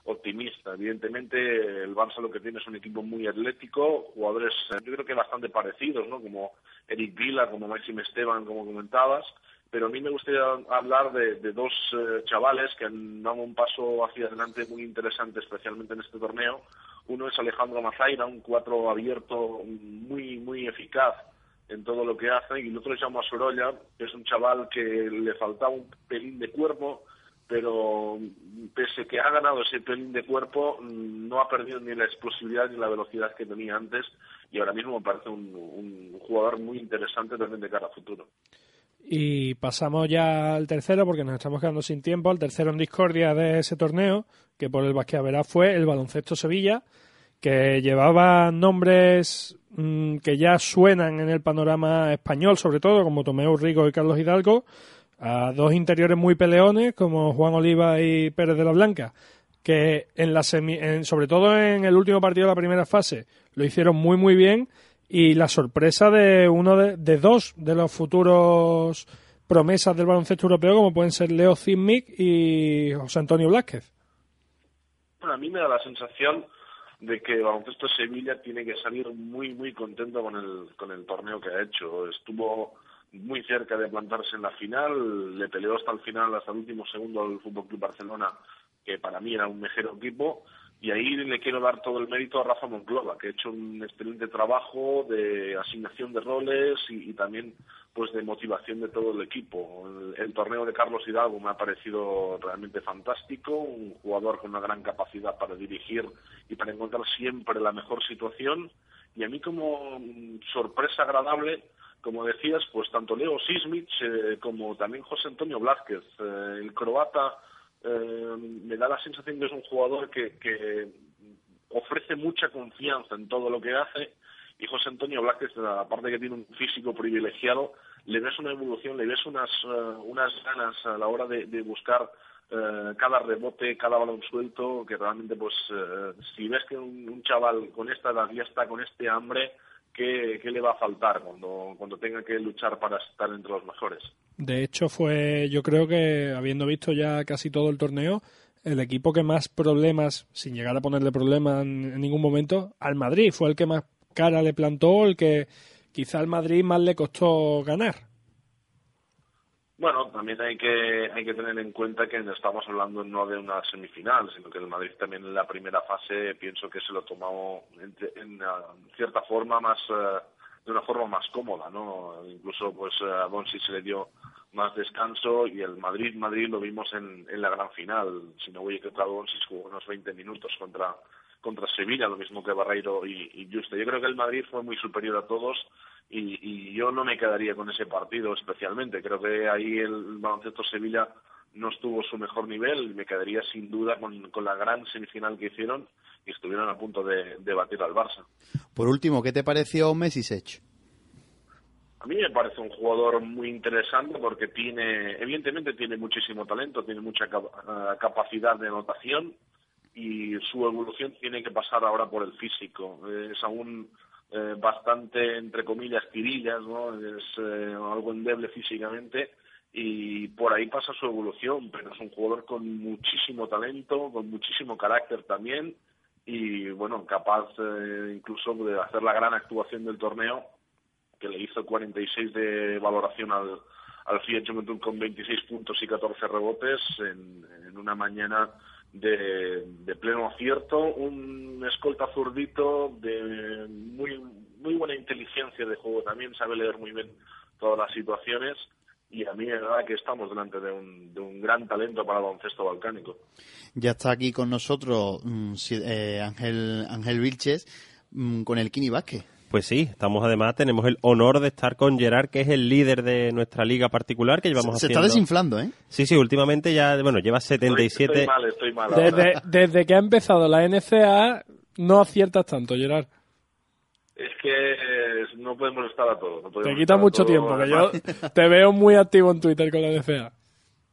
optimista. Evidentemente, el Barça lo que tiene es un equipo muy atlético, jugadores eh, yo creo que bastante parecidos, ¿no? Como Eric Vila, como Maxim Esteban, como comentabas, pero a mí me gustaría hablar de, de dos eh, chavales que han dado un paso hacia adelante muy interesante, especialmente en este torneo. Uno es Alejandro Mazaira, un cuatro abierto muy, muy eficaz en todo lo que hace, y el otro es Jaume Sorolla, es un chaval que le faltaba un pelín de cuerpo, pero pese que ha ganado ese pelín de cuerpo, mm, no ha perdido ni la explosividad ni la velocidad que tenía antes, y ahora mismo me parece un, un jugador muy interesante también de cara a futuro. Y pasamos ya al tercero, porque nos estamos quedando sin tiempo, al tercero en discordia de ese torneo, que por el Basqueaverá fue el Baloncesto Sevilla, que llevaba nombres mm, que ya suenan en el panorama español, sobre todo, como Tomeo Rico y Carlos Hidalgo, a dos interiores muy peleones, como Juan Oliva y Pérez de la Blanca, que en la semi- en- sobre todo en el último partido de la primera fase lo hicieron muy muy bien y la sorpresa de uno de, de dos de los futuros promesas del baloncesto europeo como pueden ser Leo Zimmick y José Antonio Blázquez. Bueno, a mí me da la sensación de que Baloncesto Sevilla tiene que salir muy, muy contento con el, con el torneo que ha hecho. Estuvo muy cerca de plantarse en la final, le peleó hasta el final, hasta el último segundo al Fútbol Club Barcelona, que para mí era un mejor equipo. Y ahí le quiero dar todo el mérito a Rafa Monclova, que ha hecho un excelente trabajo de asignación de roles y, y también pues de motivación de todo el equipo. El, el torneo de Carlos Hidalgo me ha parecido realmente fantástico, un jugador con una gran capacidad para dirigir y para encontrar siempre la mejor situación. Y a mí como mm, sorpresa agradable, como decías, pues tanto Leo Sismic eh, como también José Antonio Blázquez, eh, el croata, eh, me da la sensación que es un jugador que, que ofrece mucha confianza en todo lo que hace y José Antonio Blázquez, aparte que tiene un físico privilegiado, le ves una evolución, le ves unas, eh, unas ganas a la hora de, de buscar eh, cada rebote, cada balón suelto, que realmente pues eh, si ves que un, chaval con esta edad ya con este hambre, ¿qué, le va a faltar cuando, tenga que luchar para estar entre los mejores? De hecho, fue, yo creo que habiendo visto ya casi todo el torneo, el equipo que más problemas, sin llegar a ponerle problemas en ningún momento, al Madrid. Fue el que más cara le plantó, el que quizá al Madrid más le costó ganar. Bueno, también hay que hay que tener en cuenta que estamos hablando no de una semifinal, sino que el Madrid también en la primera fase pienso que se lo tomó en, cierta forma más uh, de una forma más cómoda, ¿no? Incluso pues a Bonsi se le dio más descanso y el Madrid Madrid lo vimos en, en la gran final. Si no voy a equivocar, Bonsi jugó unos 20 minutos contra contra Sevilla, lo mismo que Barreiro y, y Juste. Yo creo que el Madrid fue muy superior a todos y, y, yo no me quedaría con ese partido especialmente. Creo que ahí el baloncesto Sevilla no estuvo su mejor nivel y me quedaría sin duda con, con la gran semifinal que hicieron y estuvieron a punto de, de batir al Barça. Por último, ¿qué te pareció Messi Sech? A mí me parece un jugador muy interesante porque tiene, evidentemente tiene muchísimo talento, tiene mucha uh, capacidad de anotación y su evolución tiene que pasar ahora por el físico. Es aún eh, bastante, entre comillas, tirillas, ¿no? Es eh, algo endeble físicamente y por ahí pasa su evolución, pero es un jugador con muchísimo talento, con muchísimo carácter también y, bueno, capaz eh, incluso de hacer la gran actuación del torneo que le hizo 46 de valoración al, al Fiat Juventud con 26 puntos y 14 rebotes en, en una mañana de, de, pleno acierto, un escolta zurdito de muy, muy buena inteligencia de juego también, sabe leer muy bien todas las situaciones y a mí es verdad que estamos delante de un, de un gran talento para el baloncesto balcánico. Ya está aquí con nosotros eh, Ángel, Ángel Vilches con el Kini Vázquez. Pues sí, estamos además, tenemos el honor de estar con Gerard, que es el líder de nuestra liga particular que llevamos se, haciendo. Se está desinflando, ¿eh? Sí, sí, últimamente ya, bueno, lleva 77... Estoy, estoy mal, estoy mal. Desde, desde que ha empezado la NCA no aciertas tanto, Gerard es que no podemos estar a todo. No te quita mucho tiempo, que yo te veo muy activo en Twitter con la DCA.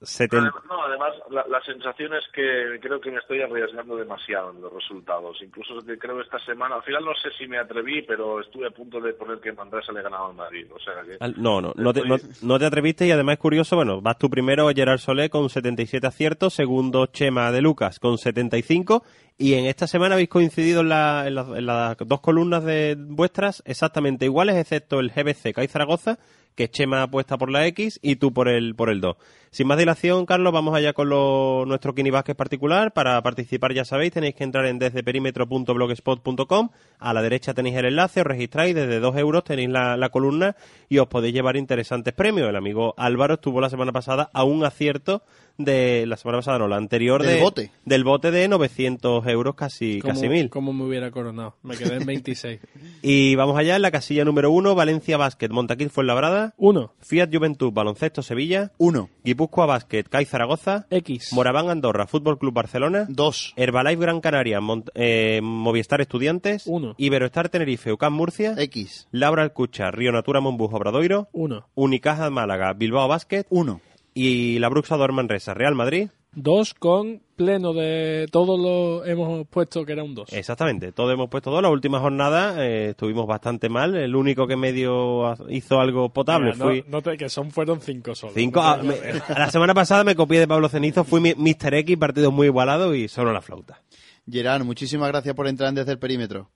70... No, además la, la, sensación es que creo que me estoy arriesgando demasiado en los resultados. Incluso que creo esta semana, al final no sé si me atreví, pero estuve a punto de poner que en Manresa le ganaba al Madrid. O sea que no, no, no, estoy... te, no, no, te, atreviste y además es curioso, bueno, vas tú primero Gerard Solé con 77 aciertos, segundo Chema de Lucas con 75 y en esta semana habéis coincidido en, la, en, la, en las dos columnas de vuestras exactamente iguales, excepto el GBC Caiz Zaragoza que Chema apuesta por la X y tú por el por el 2. Sin más dilación, Carlos, vamos allá con lo, nuestro Kini Vázquez particular. Para participar, ya sabéis, tenéis que entrar en desdeperimetro.blogspot.com. A la derecha tenéis el enlace, os registráis, desde 2 euros tenéis la, la, columna y os podéis llevar interesantes premios. El amigo Álvaro estuvo la semana pasada a un acierto de la semana pasada, no, la anterior del de, bote. del bote de 900 euros, casi, como, casi mil. Como me hubiera coronado, me quedé en 26. y vamos allá en la casilla número 1, Valencia Basket, Montaquil Fuenlabrada, 1. Fiat Juventud, Baloncesto Sevilla, 1. Guipúzcoa Basket, CAI Zaragoza, X. Moraván Andorra, Fútbol Club Barcelona, 2. Herbalife Gran Canaria, Mont eh, Movistar Estudiantes, 1. Iberoestar Tenerife, UCAM Murcia, X. Laura Alcucha, Río Natura Monbus Obradoiro, 1. Unicaja Málaga, Bilbao Basket, 1. Y la Bruxa Manresa, Real Madrid, Dos con pleno de todos lo hemos puesto que era un 2. Exactamente, todos hemos puesto dos. La última jornada eh, estuvimos bastante mal. El único que medio hizo algo potable Mira, fui. No, no te, que son fueron cinco solo. Cinco. Ah, me, la semana pasada me copié de Pablo Cenizo, fui Mr. X, partido muy igualado y solo la flauta. Gerard, muchísimas gracias por entrar desde el perímetro.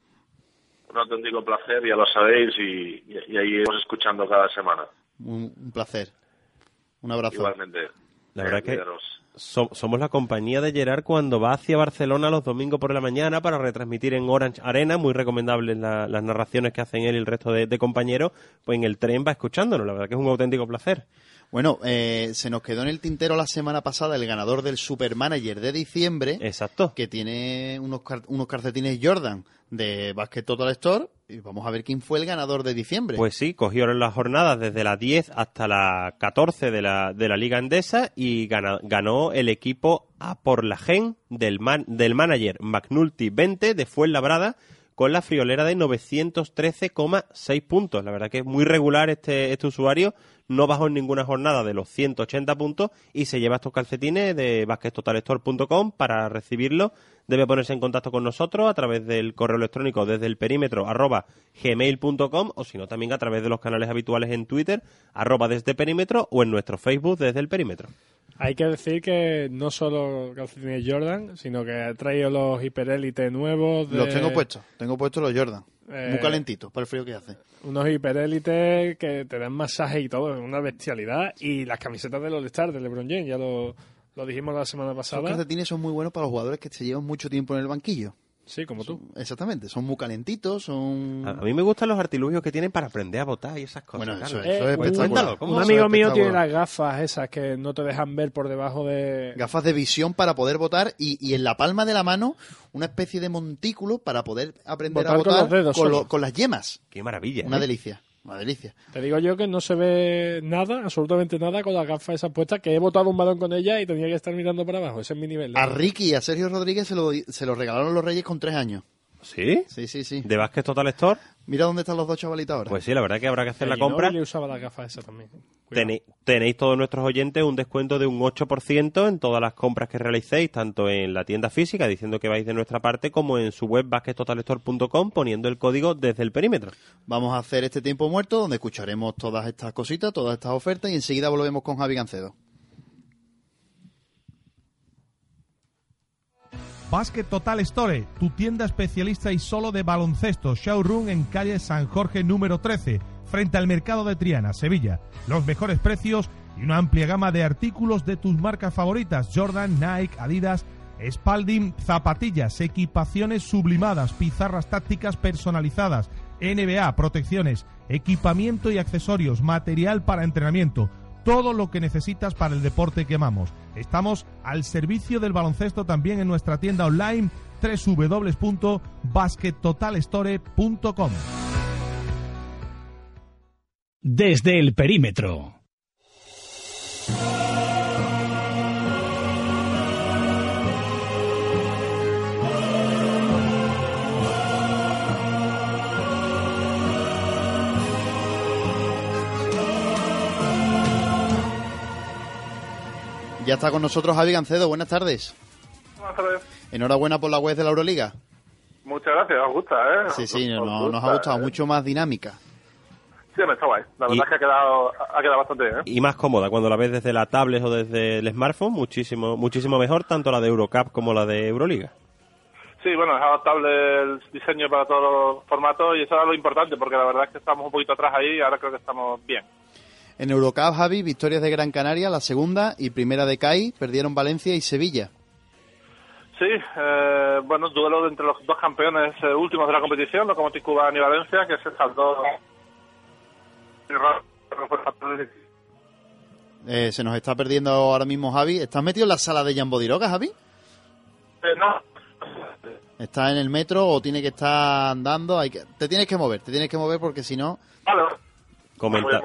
Un auténtico placer, ya lo sabéis, y, y, y ahí iremos escuchando cada semana. Un, un placer. Un abrazo. Igualmente. La verdad que so, somos la compañía de Gerard cuando va hacia Barcelona los domingos por la mañana para retransmitir en Orange Arena, muy recomendables la, las narraciones que hacen él y el resto de, de, compañeros, pues en el tren va escuchándonos, la verdad que es un auténtico placer. Bueno, eh, se nos quedó en el tintero la semana pasada el ganador del Supermanager de diciembre. Exacto. Que tiene unos, unos calcetines Jordan de Basket Total Store. Y vamos a ver quién fue el ganador de diciembre. Pues sí, cogieron las jornadas desde las 10 hasta las 14 de la, de la Liga Endesa y ganó, ganó el equipo A por la Gen del, man, del manager McNulty 20 de Fuenlabrada con la friolera de 913,6 puntos. La verdad que es muy regular este, este usuario, no bajó en ninguna jornada de los 180 puntos y se lleva estos calcetines de baskettotalstore.com para recibirlo. Debe ponerse en contacto con nosotros a través del correo electrónico desde el perímetro arroba gmail.com o si no también a través de los canales habituales en Twitter arroba desde perímetro o en nuestro Facebook desde el perímetro. Hay que decir que no solo calcetines Jordan, sino que ha traído los hiperélite nuevos. de- Los tengo puestos, tengo puestos los Jordan. Eh, Muy calentitos, para el frío que hace. Unos hiperélite que te dan masaje y todo, es una bestialidad. Y las camisetas del All-Star de LeBron James, ya lo, lo dijimos la semana pasada. calcetines son muy buenos para los jugadores que se llevan mucho tiempo en el banquillo. Sí, como tú. Exactamente, son muy calentitos, son... A, a mí me gustan los artilugios que tienen para aprender a votar y esas cosas. Bueno, eso eso es un- espectacular. Cuéntalo, ¿cómo un amigo es mío tiene las gafas esas que no te dejan ver por debajo de... Gafas de visión para poder votar y, y en la palma de la mano una especie de montículo para poder aprender a Votar con votar los dedos con, solo. lo- con las yemas. Qué maravilla. Una ¿eh? delicia, una delicia. Te digo yo que no se ve nada, absolutamente nada con las gafas esas puestas, que he botado un balón con ella y tenía que estar mirando para abajo. Ese es mi nivel. A Ricky y a Sergio Rodríguez se lo, se lo regalaron los Reyes con tres años. ¿Sí? Sí, sí, sí. ¿De Vázquez Total Store? Mira dónde están los dos chavalitos ahora. Pues sí, la verdad que habrá que hacer la Y compra. Ginóbili usaba las gafas esas también. Tenéis, tenéis todos nuestros oyentes un descuento de un 8% en todas las compras que realicéis, tanto en la tienda física, diciendo que vais de nuestra parte, como en su web baskettotalstore.com, poniendo el código desde el perímetro. Vamos a hacer este tiempo muerto donde escucharemos todas estas cositas, todas estas ofertas y enseguida volvemos con Javi Gancedo. Basket Total Store, tu tienda especialista y solo de baloncesto, showroom en calle San Jorge número 13, frente al mercado de Triana, Sevilla. Los mejores precios y una amplia gama de artículos de tus marcas favoritas, Jordan, Nike, Adidas, Spalding, zapatillas, equipaciones sublimadas, pizarras tácticas personalizadas, NBA, protecciones, equipamiento y accesorios, material para entrenamiento, todo lo que necesitas para el deporte que amamos. Estamos al servicio del baloncesto también en nuestra tienda online www.baskettotalstore.com. Desde el perímetro. Ya está con nosotros Javi Gancedo, buenas tardes. Buenas tardes. Enhorabuena por la web de la Euroliga. Muchas gracias, os gusta, ¿eh? Sí, sí, Os- os no- nos ha gustado ¿eh? mucho más dinámica. Sí, me está guay. La verdad Y- es que ha quedado, ha quedado bastante bien, ¿eh? Y más cómoda cuando la ves desde la tablet o desde el smartphone, muchísimo, muchísimo mejor, tanto la de Eurocup como la de Euroliga. Sí, bueno, es adaptable el diseño para todos los formatos y eso era lo importante, porque la verdad es que estamos un poquito atrás ahí y ahora creo que estamos bien. En Eurocup, Javi, victorias de Gran Canaria, la segunda y primera de CAI, perdieron Valencia y Sevilla. Sí, eh, bueno, duelo entre los dos campeones eh, últimos de la competición, Lokomotiv Cuba y Valencia, que se saldó... Eh, se nos está perdiendo ahora mismo Javi. ¿Estás metido en la sala de Jan Bodiroga, Javi? Eh, no, ¿Está en el metro o tiene que estar andando? Hay que... Te tienes que mover, te tienes que mover porque si no... vale. Comenta-.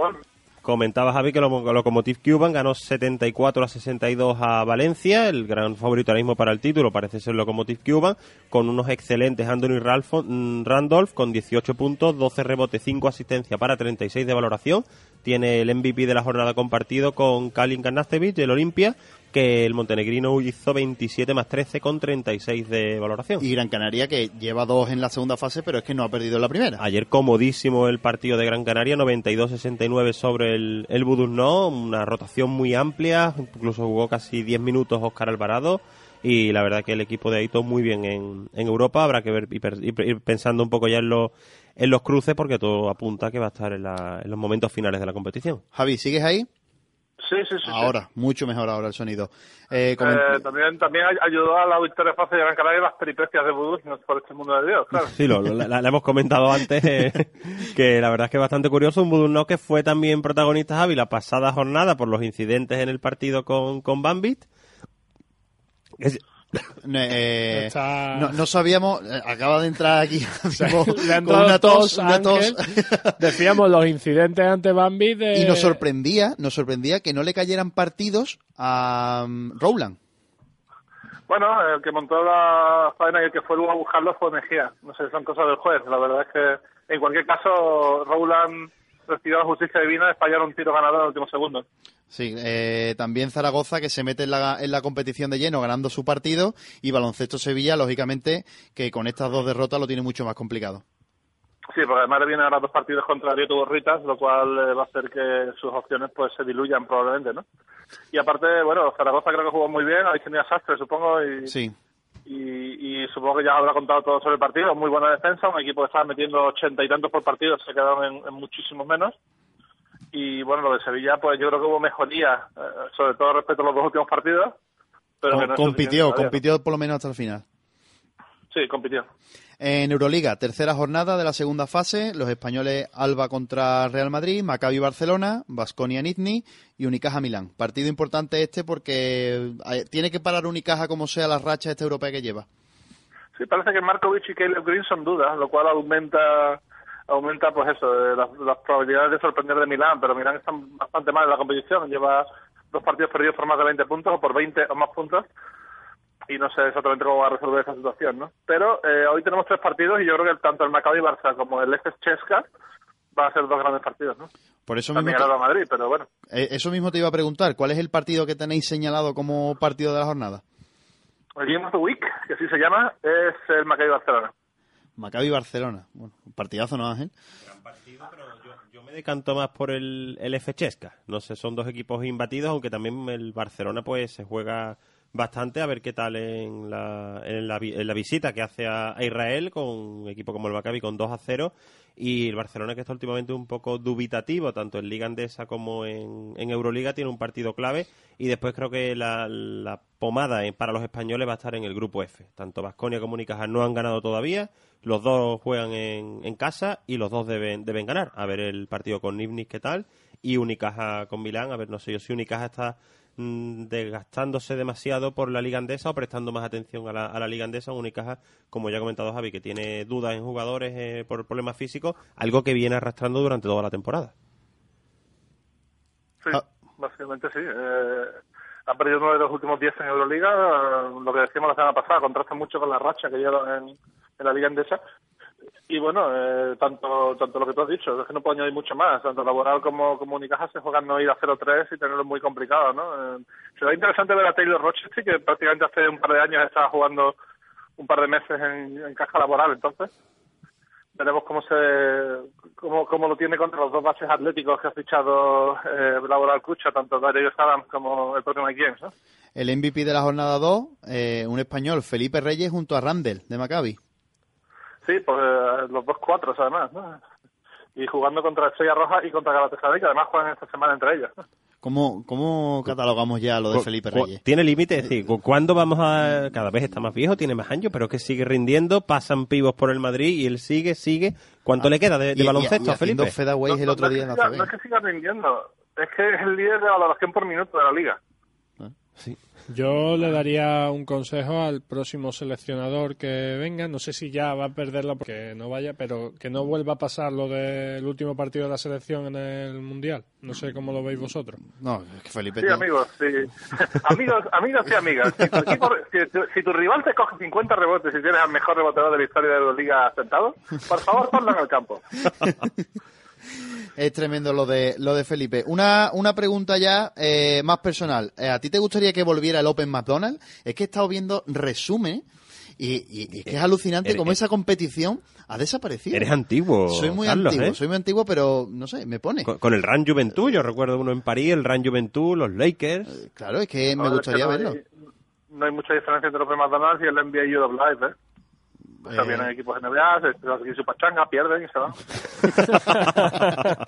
Comentaba Javi que lo- Lokomotiv Cuban ganó 74 a 62 a Valencia, el gran favorito ahora mismo para el título parece ser Lokomotiv Cuban, con unos excelentes Anthony mm, Randolph con 18 puntos, 12 rebotes, 5 asistencias para 36 de valoración. Tiene el MVP de la jornada compartido con Kalin Karnastevich del Olimpia, que el montenegrino hizo 27 más 13 con 36 de valoración. Y Gran Canaria que lleva dos en la segunda fase, pero es que no ha perdido en la primera. Ayer comodísimo el partido de Gran Canaria, 92-69 sobre el, el Budusno, una rotación muy amplia, incluso jugó casi 10 minutos Óscar Alvarado y la verdad que el equipo de Aito muy bien en, en Europa, habrá que ver y y ir pensando un poco ya en los, en los cruces porque todo apunta que va a estar en, la- en los momentos finales de la competición. Javi, ¿sigues ahí? Sí, sí, sí. sí. Ahora, mucho mejor ahora el sonido. Eh, coment- Eh, también, también ay- ayudó a la victoria fácil de Gran Canaria las peripecias de no es por este mundo de Dios, claro. Sí, lo, lo- la, la hemos comentado antes, eh, que la verdad es que es bastante curioso. Un Budusno que fue también protagonista, Javi, la pasada jornada por los incidentes en el partido con, con Bambit. Es- eh, Está- no, no sabíamos, eh, acaba de entrar aquí mismo Le ha con una tos, tos a una tos. Ángel. Decíamos los incidentes ante Bambi de... y nos sorprendía, nos sorprendía que no le cayeran partidos a um, Rowland. Bueno, el que montó la faena y el que fue luego a buscarlo fue Mejía. No sé, son cosas del juez. La verdad es que, en cualquier caso, Rowland recibió la justicia divina de fallar un tiro ganador en el último segundo. Sí, eh, también Zaragoza que se mete en la, en la competición de lleno ganando su partido y Baloncesto Sevilla, lógicamente, que con estas dos derrotas lo tiene mucho más complicado. Sí, porque además le vienen ahora dos partidos contra Rieto Borritas, lo cual eh, va a hacer que sus opciones pues se diluyan probablemente, ¿no? Y aparte, bueno, Zaragoza creo que jugó muy bien, habéis tenido a Sastre, supongo, y, Sí. Y, y supongo que ya habrá contado todo sobre el partido. Muy buena defensa, un equipo que estaba metiendo ochenta y tantos por partido, se quedaron en, en muchísimos menos. Y bueno, lo de Sevilla, pues yo creo que hubo mejoría, eh, sobre todo respecto a los dos últimos partidos. Pero no compitió, compitió por lo menos hasta el final. Sí, compitió. En Euroliga, tercera jornada de la segunda fase, los españoles Alba contra Real Madrid, Maccabi Barcelona, Basconia Nizhny y Unicaja Milán. Partido importante este porque eh, tiene que parar Unicaja como sea la racha esta europea que lleva. Sí, parece que Markovic y Caleb Green son dudas, lo cual aumenta aumenta pues eso, eh, las, las probabilidades de sorprender de Milán, pero Milán está bastante mal en la competición, lleva dos partidos perdidos por más de 20 puntos o por 20 o más puntos y no sé exactamente cómo va a resolver esa situación, ¿no? Pero eh, hoy tenemos tres partidos y yo creo que tanto el Maccabi Barça como el Efes Chesca van a ser dos grandes partidos, ¿no? Por eso También mismo, Real Madrid, pero bueno. te, eh, eso mismo te iba a preguntar, ¿cuál es el partido que tenéis señalado como partido de la jornada? El Game of the Week, que así se llama, es el Maccabi Barcelona. Maccabi Barcelona. Bueno, un partidazo, ¿no, Ángel? Yo me decanto más por el, el F Chesca. No sé, son dos equipos imbatidos, aunque también el Barcelona pues se juega bastante a ver qué tal en la, en la, visita que hace a, Israel con un equipo como el Maccabi con 2 a 0 y el Barcelona que está últimamente un poco dubitativo tanto en Liga Andesa como en, en Euroliga tiene un partido clave. Y después creo que la, la pomada para los españoles va a estar en el grupo F. Tanto Vasconia como Unicaja no han ganado todavía. Los dos juegan en, en casa y los dos deben, deben ganar. A ver el partido con Nibnis qué tal y Unicaja con Milán. A ver no sé yo si Unicaja está mm, desgastándose demasiado por la Liga Andesa o prestando más atención a la, a la Liga Andesa. Un Unicaja, como ya ha comentado Javi, que tiene dudas en jugadores eh, por problemas físicos, algo que viene arrastrando durante toda la temporada. Sí, básicamente sí. Eh, ha perdido uno de los últimos 10 en Euroliga. Lo que decíamos la semana pasada, contrasta mucho con la racha que lleva en, en la Liga Endesa. Y bueno, eh, tanto tanto lo que tú has dicho, es que no puedo añadir mucho más. Tanto laboral como, como Unicaja se juegan no ir a 0-3 y tenerlo muy complicado, ¿no? Eh, será interesante ver a Taylor Rochester, que prácticamente hace un par de años estaba jugando un par de meses en, en caja laboral, entonces veremos cómo se cómo, cómo lo tiene contra los dos bases atléticos que ha fichado eh, Laboral Cucha, tanto Darío Adams como el propio Mike James, ¿no? El MVP de la jornada 2, eh, un español, Felipe Reyes, junto a Randall, de Maccabi. Sí, pues eh, los dos cuatros además, ¿no? Y jugando contra Estrella Roja y contra Galatasaray, que además juegan esta semana entre ellos. ¿no? ¿Cómo, ¿Cómo catalogamos ya lo de Felipe Reyes? Tiene límite, es decir, cu- ¿cuándo vamos a...? Cada vez está más viejo, tiene más años, pero es que sigue rindiendo, pasan pivos por el Madrid y él sigue, sigue. ¿Cuánto le queda de, de Y- y- baloncesto y a Felipe? fadeaways el otro no, día es en que la siga, no es que siga rindiendo, es que es el líder de valoración por minuto de la liga. Yo le daría un consejo al próximo seleccionador que venga. No sé si ya va a perderla porque no vaya, pero que no vuelva a pasar lo del último partido de la selección en el Mundial. No sé cómo lo veis vosotros. No, es que Felipe... Sí, amigos, sí. amigos, amigos y amigas. Si tu, equipo- si tu- si tu rival te coge 50 rebotes y tienes al mejor reboteador de la historia de la liga sentado, por favor, ponlo en el campo. Es tremendo lo de lo de Felipe. Una, una pregunta ya eh, más personal. Eh, ¿A ti te gustaría que volviera el Open McDonald's? Es que he estado viendo resumen y, y- y es que es alucinante Eres- cómo esa competición ha desaparecido. Eres antiguo, Soy muy Carlos, antiguo, ¿eh? soy muy antiguo, pero no sé, me pone. Con, con el Ran Juventud, yo recuerdo uno en París, el Ran Juventud, los Lakers. Claro, es que me gustaría es que verlo. no hay, no hay mucha diferencia entre los McDonald's y el NBA U of Life, ¿eh? O sea, Eh. vienen equipos NBA, se hacen su pachanga, pierden y se van.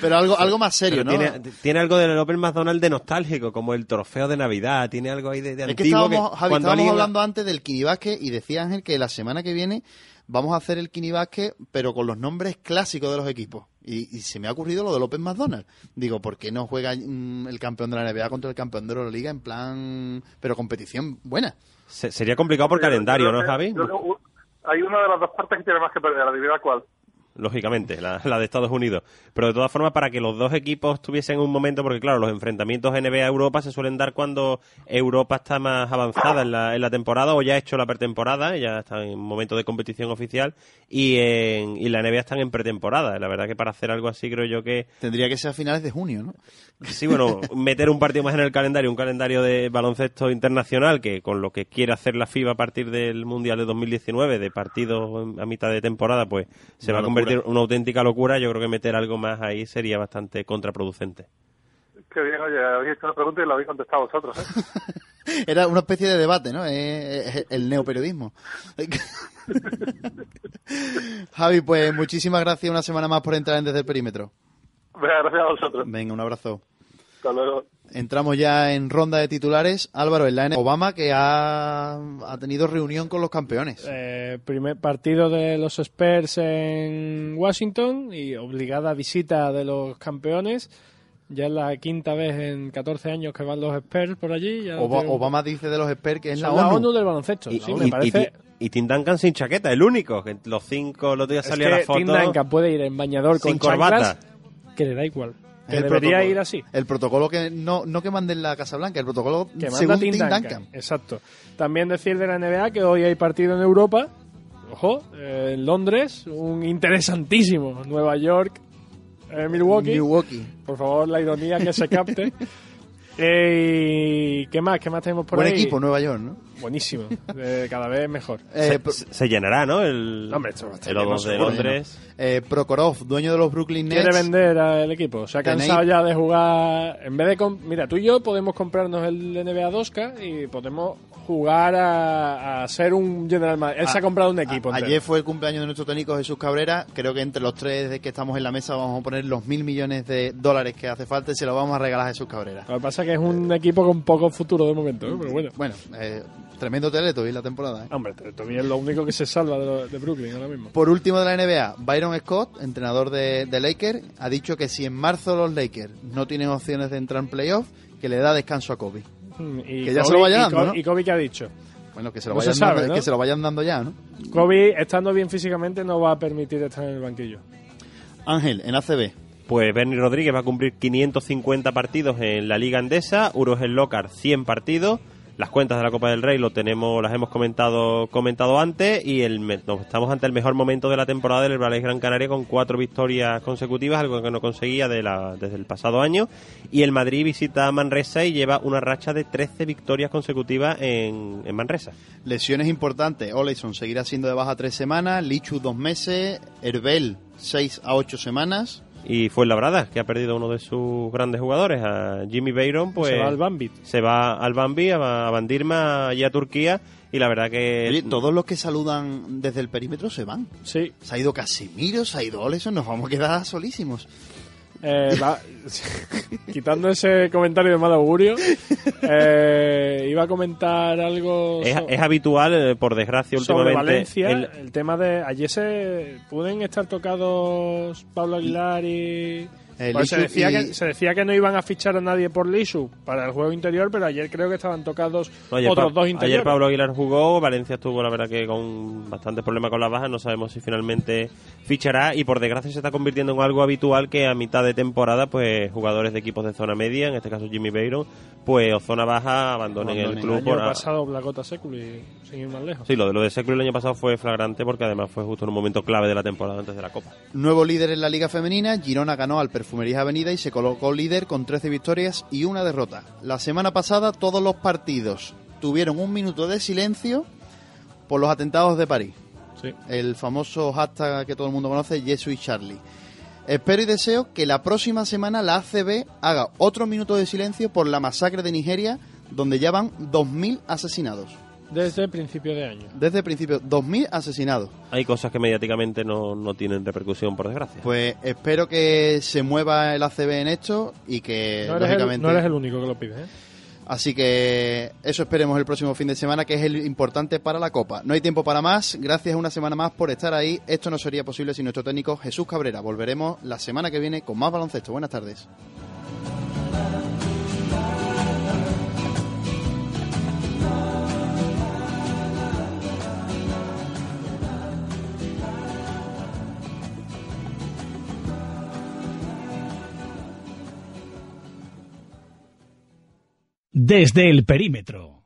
Pero algo, algo más serio, Pero ¿no? tiene, tiene algo del Open McDonald's de nostálgico, como el trofeo de Navidad, tiene algo ahí de, de Es que antiguo. estábamos, que Javi, cuando estábamos alguien- hablando antes del Kinibasque y decía Ángel que la semana que viene vamos a hacer el Kinibasque, pero con los nombres clásicos de los equipos. Y, y se me ha ocurrido lo del Open McDonald's. Digo, ¿por qué no juega mm, el campeón de la NBA contra el campeón de la Liga en plan, pero competición buena? Se- sería complicado por calendario, ¿no, Javi? yo hay una de las dos partes que tiene más que perder, adivina cuál. Lógicamente, la, la de Estados Unidos. Pero de todas formas, para que los dos equipos tuviesen un momento, porque claro, los enfrentamientos NBA-Europa se suelen dar cuando Europa está más avanzada en la, en la temporada o ya ha hecho la pretemporada, ya está en momento de competición oficial, y, en, y la NBA están en pretemporada. La verdad que para hacer algo así creo yo que... Tendría que ser a finales de junio, ¿no? Sí, bueno, meter un partido más en el calendario, un calendario de baloncesto internacional que con lo que quiere hacer la FIBA a partir del Mundial de 2019, de partidos a mitad de temporada, pues se va a convertir una auténtica locura. Yo creo que meter algo más ahí sería bastante contraproducente. Qué bien, oye, habéis hecho una pregunta y la habéis contestado vosotros, ¿eh? Era una especie de debate, ¿no? Eh, eh, el neoperiodismo. Javi, pues muchísimas gracias una semana más por entrar en Desde el Perímetro. Gracias a vosotros. Venga, un abrazo. Hasta luego. Entramos ya en ronda de titulares. Álvaro, en la N Obama que ha, ha tenido reunión con los campeones. Eh, primer partido de los Spurs en Washington y obligada visita de los campeones. Ya es la quinta vez en 14 años que van los Spurs por allí. Ya Obama dice de los experts que es la ONU. la ONU del baloncesto. Y, La y- ONU, me y- parece- y- y Tim Duncan sin chaqueta, el único. Que los cinco, los días salía la foto. Tim Duncan puede ir en bañador con corbata. chanclas, que le da igual. El debería protocolo. ir así. El protocolo que no, no que manden la Casa Blanca, el protocolo que manda según Tim Duncan. Duncan. Exacto. También decir de la NBA que hoy hay partido en Europa. Ojo, eh, en Londres, un interesantísimo. Nueva York, eh, Milwaukee. Milwaukee. Por favor, la ironía que se capte. Eh, y ¿Qué más? ¿Qué más tenemos por Buen ahí? equipo, Nueva York, ¿no? Buenísimo. Eh, cada vez mejor. Eh, se, se llenará, ¿no? El, Hombre, esto va a estar el lleno, O2 de. Londres. Eh, Prokhorov, dueño de los Brooklyn Nets. Quiere vender al equipo. Se ha Tenéis- cansado ya de jugar. En vez de. com- Mira, tú y yo podemos comprarnos el NBA 2K y podemos jugar a, a ser un General Manager. Él se ha A- comprado un equipo. a- ayer fue el cumpleaños de nuestro técnico Jesús Cabrera. Creo que entre los tres de que estamos en la mesa vamos a poner los mil millones de dólares que hace falta y se los vamos a regalar a Jesús Cabrera. Lo que pasa es que es un equipo con poco futuro de momento, ¿eh? pero bueno. Bueno, eh, tremendo Teletubby la temporada. ¿eh? Hombre, todavía es lo único que se salva de, lo- de Brooklyn ahora mismo. Por último de la NBA, Byron Scott, entrenador de, de Lakers, ha dicho que si en marzo los Lakers no tienen opciones de entrar en playoff, que le da descanso a Kobe. Mm, Y Que ya Kobe- se lo vaya y dando, Kobe- ¿no? ¿Y Kobe qué ha dicho? Bueno, que se lo, No se vayan, sabe, dando, ¿no? que se lo vayan dando ya, ¿no? Kobe, estando bien físicamente, no va a permitir estar en el banquillo. Ángel, en ACB. Pues Bernie Rodríguez va a cumplir 550 partidos en la Liga Andesa, Uros el Locar 100 partidos. Las cuentas de la Copa del Rey lo tenemos, las hemos comentado comentado antes y el, estamos ante el mejor momento de la temporada del Ballet Gran Canaria con cuatro victorias consecutivas, algo que no conseguía de la- desde el pasado año. Y el Madrid visita Manresa y lleva una racha de 13 victorias consecutivas en, en Manresa. Lesiones importantes. Oleison seguirá siendo de baja tres semanas, Lichu dos meses, Herbel seis a ocho semanas. Y fue Labrada, que ha perdido uno de sus grandes jugadores, a Jimmy Bayron, pues Se va al Bambi. se va al Bambi, a, Bandirma y a Turquía. Y la verdad que Oye, todos los que saludan desde el perímetro se van. Sí. Se ha ido Casimiro, se ha ido Oleison, nos vamos a quedar solísimos. Eh, va- quitando ese comentario de mal augurio, eh, iba a comentar algo es, so- es habitual, eh, por desgracia, sobre últimamente. Valencia. el- El... tema de. Ayer se. ¿Pueden estar tocados Pablo Aguilar y.? Pues se, decía y- que, se decía que no iban a fichar a nadie por Lisu para el juego interior, pero ayer creo que estaban tocados no, otros Pa- dos interiores. ayer Pablo Aguilar jugó, Valencia estuvo, la verdad, que con bastantes problemas con las bajas. No sabemos si finalmente fichará. Y por desgracia se está convirtiendo en algo habitual que a mitad de temporada, pues jugadores de equipos de zona media, en este caso Jimmy Bayron, pues o zona baja, abandonen el el club. año por a- pasado Blacota Seculi, sin ir más lejos. Sí, lo de, lo de Seclu el año pasado fue flagrante porque además fue justo en un momento clave de la temporada antes de la Copa. Nuevo líder en la Liga Femenina, Girona ganó al Perfumerías Avenida y se colocó líder con 13 victorias y una derrota. La semana pasada todos los partidos tuvieron un minuto de silencio por los atentados de París. Sí. El famoso hashtag que todo el mundo conoce, Yesu y Charlie. Espero y deseo que la próxima semana la ACB haga otro minuto de silencio por la masacre de Nigeria, donde ya van 2.000 asesinados. Desde principio de año. Desde el principio, 2.000 asesinados. Hay cosas que mediáticamente no, no tienen repercusión, por desgracia. Pues espero que se mueva el ACB en esto y que, No eres, el, lógicamente... no eres el único que lo pide, ¿eh? Así que eso esperemos el próximo fin de semana, que es el importante para la Copa. No hay tiempo para más. Gracias una semana más por estar ahí. Esto no sería posible sin nuestro técnico Jesús Cabrera. Volveremos la semana que viene con más baloncesto. Buenas tardes. Desde el perímetro.